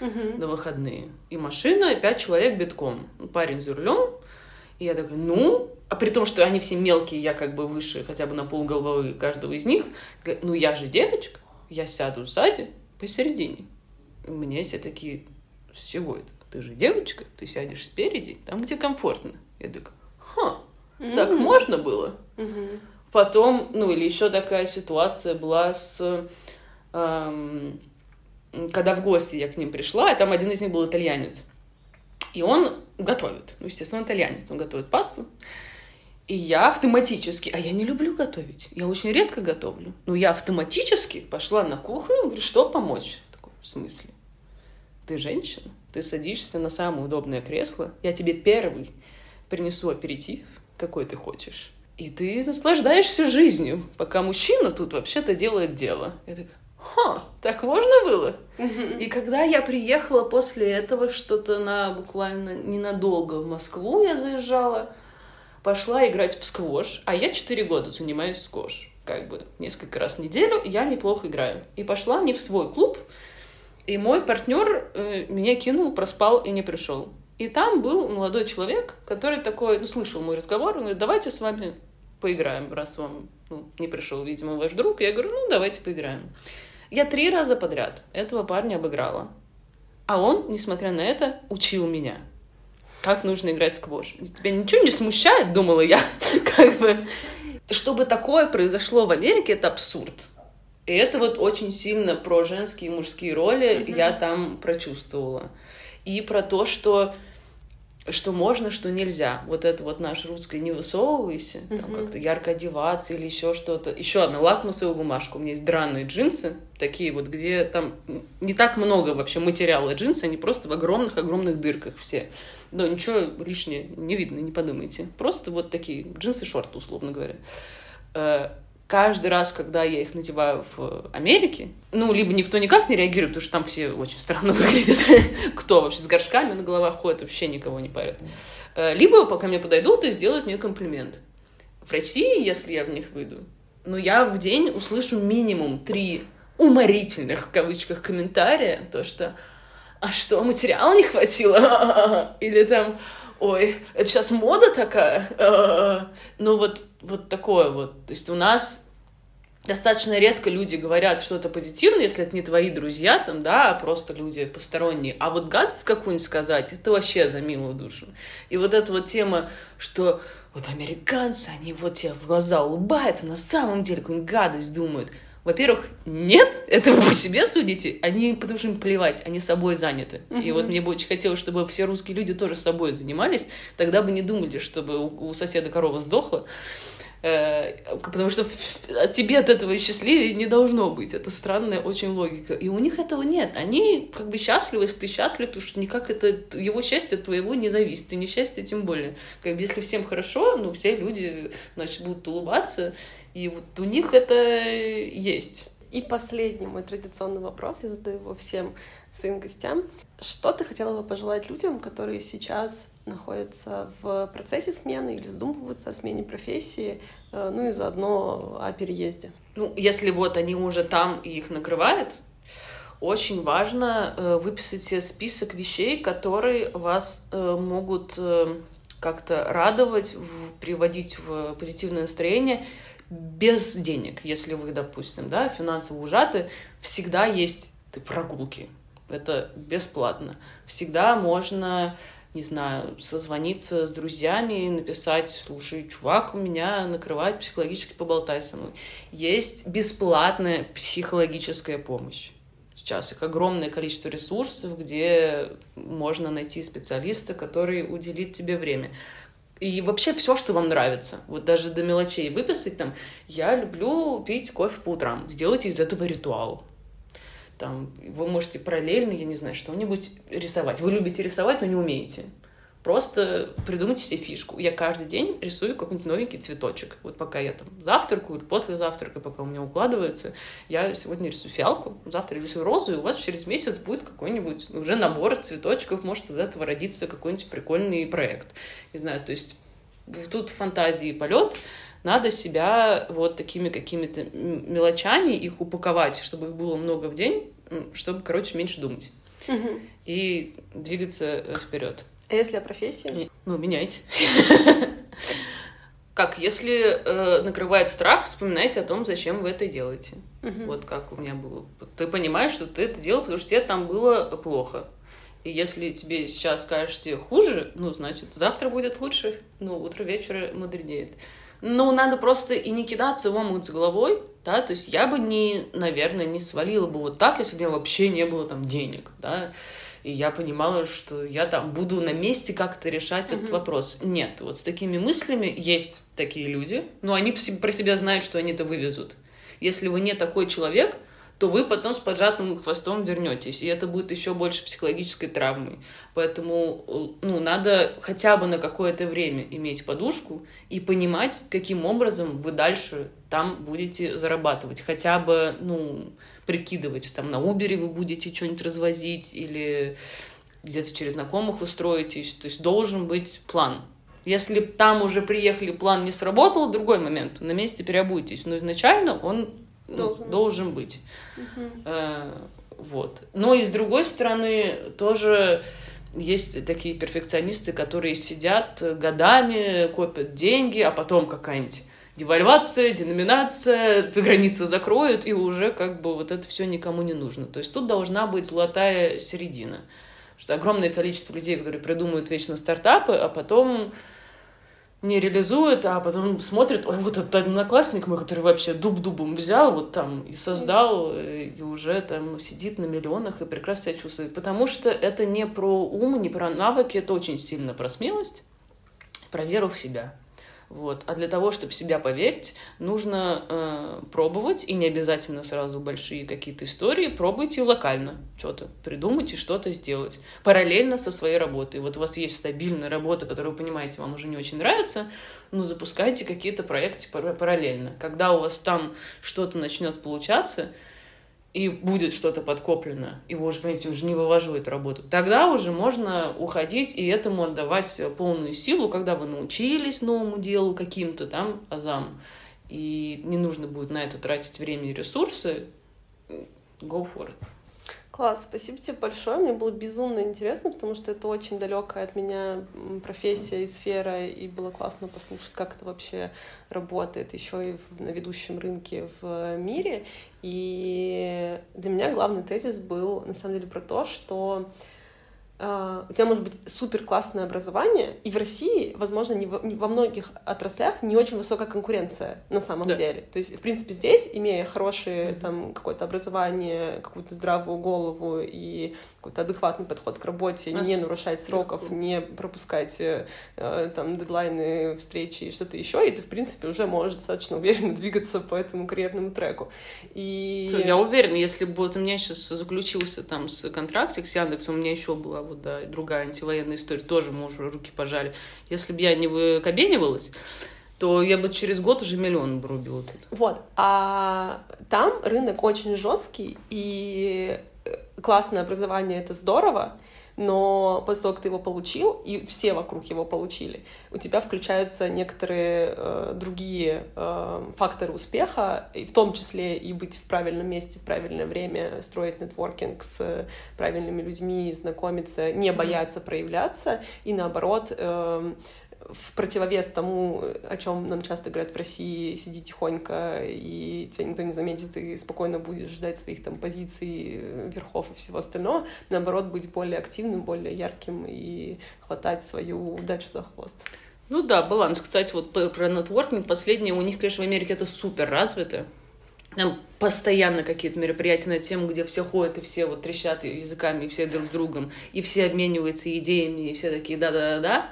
Мгм. на выходные. И машина, пять человек битком. Парень за рулем. И я такая, ну... А при том, что они все мелкие, я как бы выше хотя бы на пол головы каждого из них. Ну, я же девочка, я сяду сзади посередине. И Мне все такие, с чего это? Ты же девочка, ты сядешь спереди, там, где комфортно. Я такая, ха, так М. можно было? Мгм. Потом, ну или еще такая ситуация была с... эм, когда в гости я к ним пришла, и там один из них был итальянец. И он готовит. Ну, естественно, итальянец. Он готовит пасту. И я автоматически... А я не люблю готовить. Я очень редко готовлю. Но я автоматически пошла на кухню, говорю, что помочь? Такой, в смысле? Ты женщина, ты садишься на самое удобное кресло, я тебе первый принесу аперитив, какой ты хочешь. И ты наслаждаешься жизнью, пока мужчина тут вообще-то делает дело. Я такая, ха, так можно было? И когда я приехала после этого что-то на буквально ненадолго в Москву, я заезжала, пошла играть в сквош, а я 4 года занимаюсь сквош. Как бы несколько раз в неделю я неплохо играю. И пошла не в свой клуб, и мой партнер э, меня кинул, проспал и не пришел. И там был молодой человек, который такой, ну, слышал мой разговор, он говорит, давайте с вами поиграем, раз вам ну, не пришел, видимо, ваш друг. Я говорю, ну, давайте поиграем. Я три раза подряд этого парня обыграла. А он, несмотря на это, учил меня, как нужно играть сквош. Тебя ничего не смущает, думала я, как бы. Чтобы такое произошло в Америке, это абсурд. И это вот очень сильно про женские и мужские роли Мгм. я там прочувствовала. И про то, что что можно, что нельзя. Вот это вот наш русский «не высовывайся», там Мгм. как-то ярко одеваться или еще что-то. Еще одна лакмусовая бумажка. У меня есть драные джинсы, такие вот, где там не так много вообще материала джинсы, они просто в огромных-огромных дырках все. Но ничего лишнего не видно, не подумайте. Просто вот такие джинсы-шорты, условно говоря. Каждый раз, когда я их надеваю в Америке, ну, либо никто никак не реагирует, потому что там все очень странно выглядят. Кто вообще с горшками на головах ходит, вообще никого не парит. Э, Либо пока мне подойдут и сделают мне комплимент. В России, если я в них выйду, ну, я в день услышу минимум три уморительных, в кавычках, комментария, то, что «А что, материала не хватило?» Или там «Ой, это сейчас мода такая?» Ну, вот, вот такое вот. То есть у нас достаточно редко люди говорят что-то позитивное, если это не твои друзья, там, да, а просто люди посторонние. А вот гадость какую-нибудь сказать, это вообще за милую душу. И вот эта вот тема, что вот американцы, они вот тебе в глаза улыбаются, на самом деле какую-нибудь гадость думают. Во-первых, нет, это вы по себе судите, они, потому что им плевать, они собой заняты. И Мгм. вот мне бы очень хотелось, чтобы все русские люди тоже собой занимались, тогда бы не думали, чтобы у, у соседа корова сдохла, Э, потому что от тебе от этого счастливее не должно быть. Это странная очень логика. И у них этого нет. Они как бы счастливы, если ты счастлив, потому что никак это его счастье от твоего не зависит. И несчастье тем более. Как бы если всем хорошо, ну все люди, значит, будут улыбаться. И вот у них это есть. И последний мой традиционный вопрос, я задаю его всем своим гостям. Что ты хотела бы пожелать людям, которые сейчас находятся в процессе смены или задумываются о смене профессии, э, ну и заодно о переезде? Ну, если вот они уже там и их накрывает, очень важно э, выписать себе список вещей, которые вас э, могут как-то радовать, приводить в позитивное настроение без денег. Если вы, допустим, да, финансово ужаты, всегда есть прогулки. Это бесплатно. Всегда можно не знаю, созвониться с друзьями, написать, слушай, чувак, у меня накрывает психологически, поболтай со мной. Есть бесплатная психологическая помощь. Сейчас их огромное количество ресурсов, где можно найти специалиста, который уделит тебе время. И вообще все, что вам нравится. Вот даже до мелочей выписать там, я люблю пить кофе по утрам. Сделайте из этого ритуал. Там, вы можете параллельно, я не знаю, что-нибудь рисовать. Вы любите рисовать, но не умеете. Просто придумайте себе фишку. Я каждый день рисую какой-нибудь новенький цветочек. Вот пока я там завтракаю или после завтрака, пока у меня укладывается, я сегодня рисую фиалку, завтра рисую розу, и у вас через месяц будет какой-нибудь уже набор цветочков, может из этого родиться какой-нибудь прикольный проект. Не знаю, то есть тут фантазии полет, надо себя вот такими какими-то мелочами их упаковать, чтобы их было много в день, чтобы, короче, меньше думать. Мгм. И двигаться э, вперед. А если о профессии? Ну, меняйте. Как, если э, накрывает страх, вспоминайте о том, зачем вы это делаете. Мгм. Вот как у меня было. Ты понимаешь, что ты это делал, потому что тебе там было плохо. И если тебе сейчас кажется хуже, ну, значит, завтра будет лучше. Ну, утро вечера мудренеет. Ну, надо просто и не кидаться в омут с головой, да, то есть я бы не, наверное, не свалила бы вот так, если бы у меня вообще не было там денег, да, и я понимала, что я там буду на месте как-то решать этот Мгм. вопрос. Нет, вот с такими мыслями есть такие люди, но они про себя знают, что они это вывезут. Если вы не такой человек, то вы потом с поджатым хвостом вернетесь, и это будет еще больше психологической травмой. Поэтому э, ну, надо хотя бы на какое-то время иметь подушку и понимать, каким образом вы дальше там будете зарабатывать. Хотя бы, ну, прикидывать, там на Uber вы будете что-нибудь развозить или где-то через знакомых устроитесь. То есть должен быть план. Если там уже приехали, план не сработал, другой момент. На месте переобуйтесь. Но изначально он ну, Должен. должен быть. Мгм. Э, Вот. Но и с другой стороны, тоже есть такие перфекционисты, которые сидят годами, копят деньги, а потом какая-нибудь девальвация, деноминация, границы закроют, и уже как бы вот это все никому не нужно. То есть тут должна быть золотая середина. Потому что огромное количество людей, которые придумывают вечно стартапы, а потом не реализуют, а потом смотрят, ой, вот этот одноклассник мой, который вообще дуб-дубом взял, вот там и создал, и уже там сидит на миллионах и прекрасно себя чувствует. Потому что это не про ум, не про навыки, это очень сильно про смелость, про веру в себя. Вот. А для того, чтобы себя поверить, нужно э, пробовать, и не обязательно сразу большие какие-то истории, пробуйте локально что-то, придумайте что-то сделать, параллельно со своей работой. Вот у вас есть стабильная работа, которую, понимаете, вам уже не очень нравится, ну, запускайте какие-то проекты пара- параллельно. Когда у вас там что-то начнет получаться, и будет что-то подкоплено, и вы уже, понимаете, уже не вывожу эту работу, тогда уже можно уходить и этому отдавать полную силу, когда вы научились новому делу каким-то там азам, и не нужно будет на это тратить время и ресурсы, go for it. Класс, спасибо тебе большое. Мне было безумно интересно, потому что это очень далекая от меня профессия и сфера, и было классно послушать, как это вообще работает еще и в- на ведущем рынке в мире. И для меня главный тезис был на самом деле про то, что у тебя может быть супер классное образование, и в России, возможно, не во, не во многих отраслях не очень высокая конкуренция на самом Да. деле. То есть, в принципе, здесь, имея хорошее там какое-то образование, какую-то здравую голову и какой-то адекватный подход к работе, не нарушать сроков, легко. не пропускать э, там дедлайны, встречи и что-то еще, и ты, в принципе, уже можешь достаточно уверенно двигаться по этому карьерному треку. И Я уверена, если бы вот у меня сейчас заключился там с контрактик с Яндексом, у меня еще была вот да, другая антивоенная история, тоже мы уже руки пожали. Если бы я не выкобенивалась, то я бы через год уже миллион бы рубила тут. Вот. А там рынок очень жесткий, и классное образование это здорово, но после того, как ты его получил, и все вокруг его получили, у тебя включаются некоторые э, другие э, факторы успеха, и в том числе и быть в правильном месте в правильное время, строить нетворкинг с правильными людьми, знакомиться, не бояться проявляться, и наоборот, эм, в противовес тому, о чем нам часто говорят в России, сиди тихонько, и тебя никто не заметит, и спокойно будешь ждать своих там позиций, верхов и всего остального, наоборот, быть более активным, более ярким и хватать свою удачу за хвост. Ну да, баланс. Кстати, вот про нетворкинг последнее, у них, конечно, в Америке это супер развито. Там постоянно какие-то мероприятия на тему, где все ходят и все вот трещат языками, и все друг с другом, и все обмениваются идеями, и все такие да-да-да-да.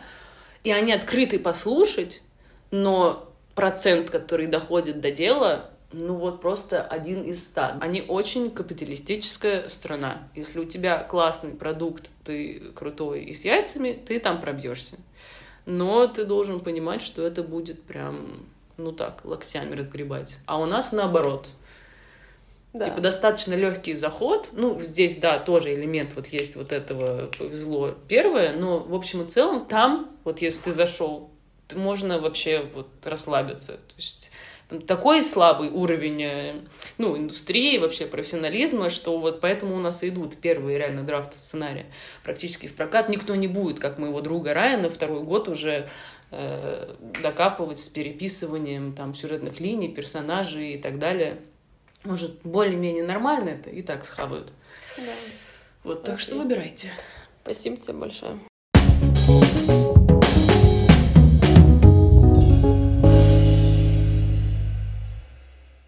И они открыты послушать, но процент, который доходит до дела, ну вот просто один из ста. Они очень капиталистическая страна. Если у тебя классный продукт, ты крутой и с яйцами, ты там пробьешься. Но ты должен понимать, что это будет прям, ну так, локтями разгребать. А у нас наоборот. Да. Типа достаточно легкий заход. Ну, здесь, да, тоже элемент вот есть вот этого повезло первое, но в общем и целом там, вот если ты зашел можно вообще вот расслабиться. То есть там такой слабый уровень э, ну, индустрии, вообще профессионализма, что вот поэтому у нас идут первые реально драфты сценария практически в прокат. Никто не будет, как моего друга Райана, второй год уже э, докапывать с переписыванием там сюжетных линий, персонажей и так далее. Может, более-менее нормально это и так схавают. Да. Вот, так Окей. что выбирайте. Спасибо тебе большое.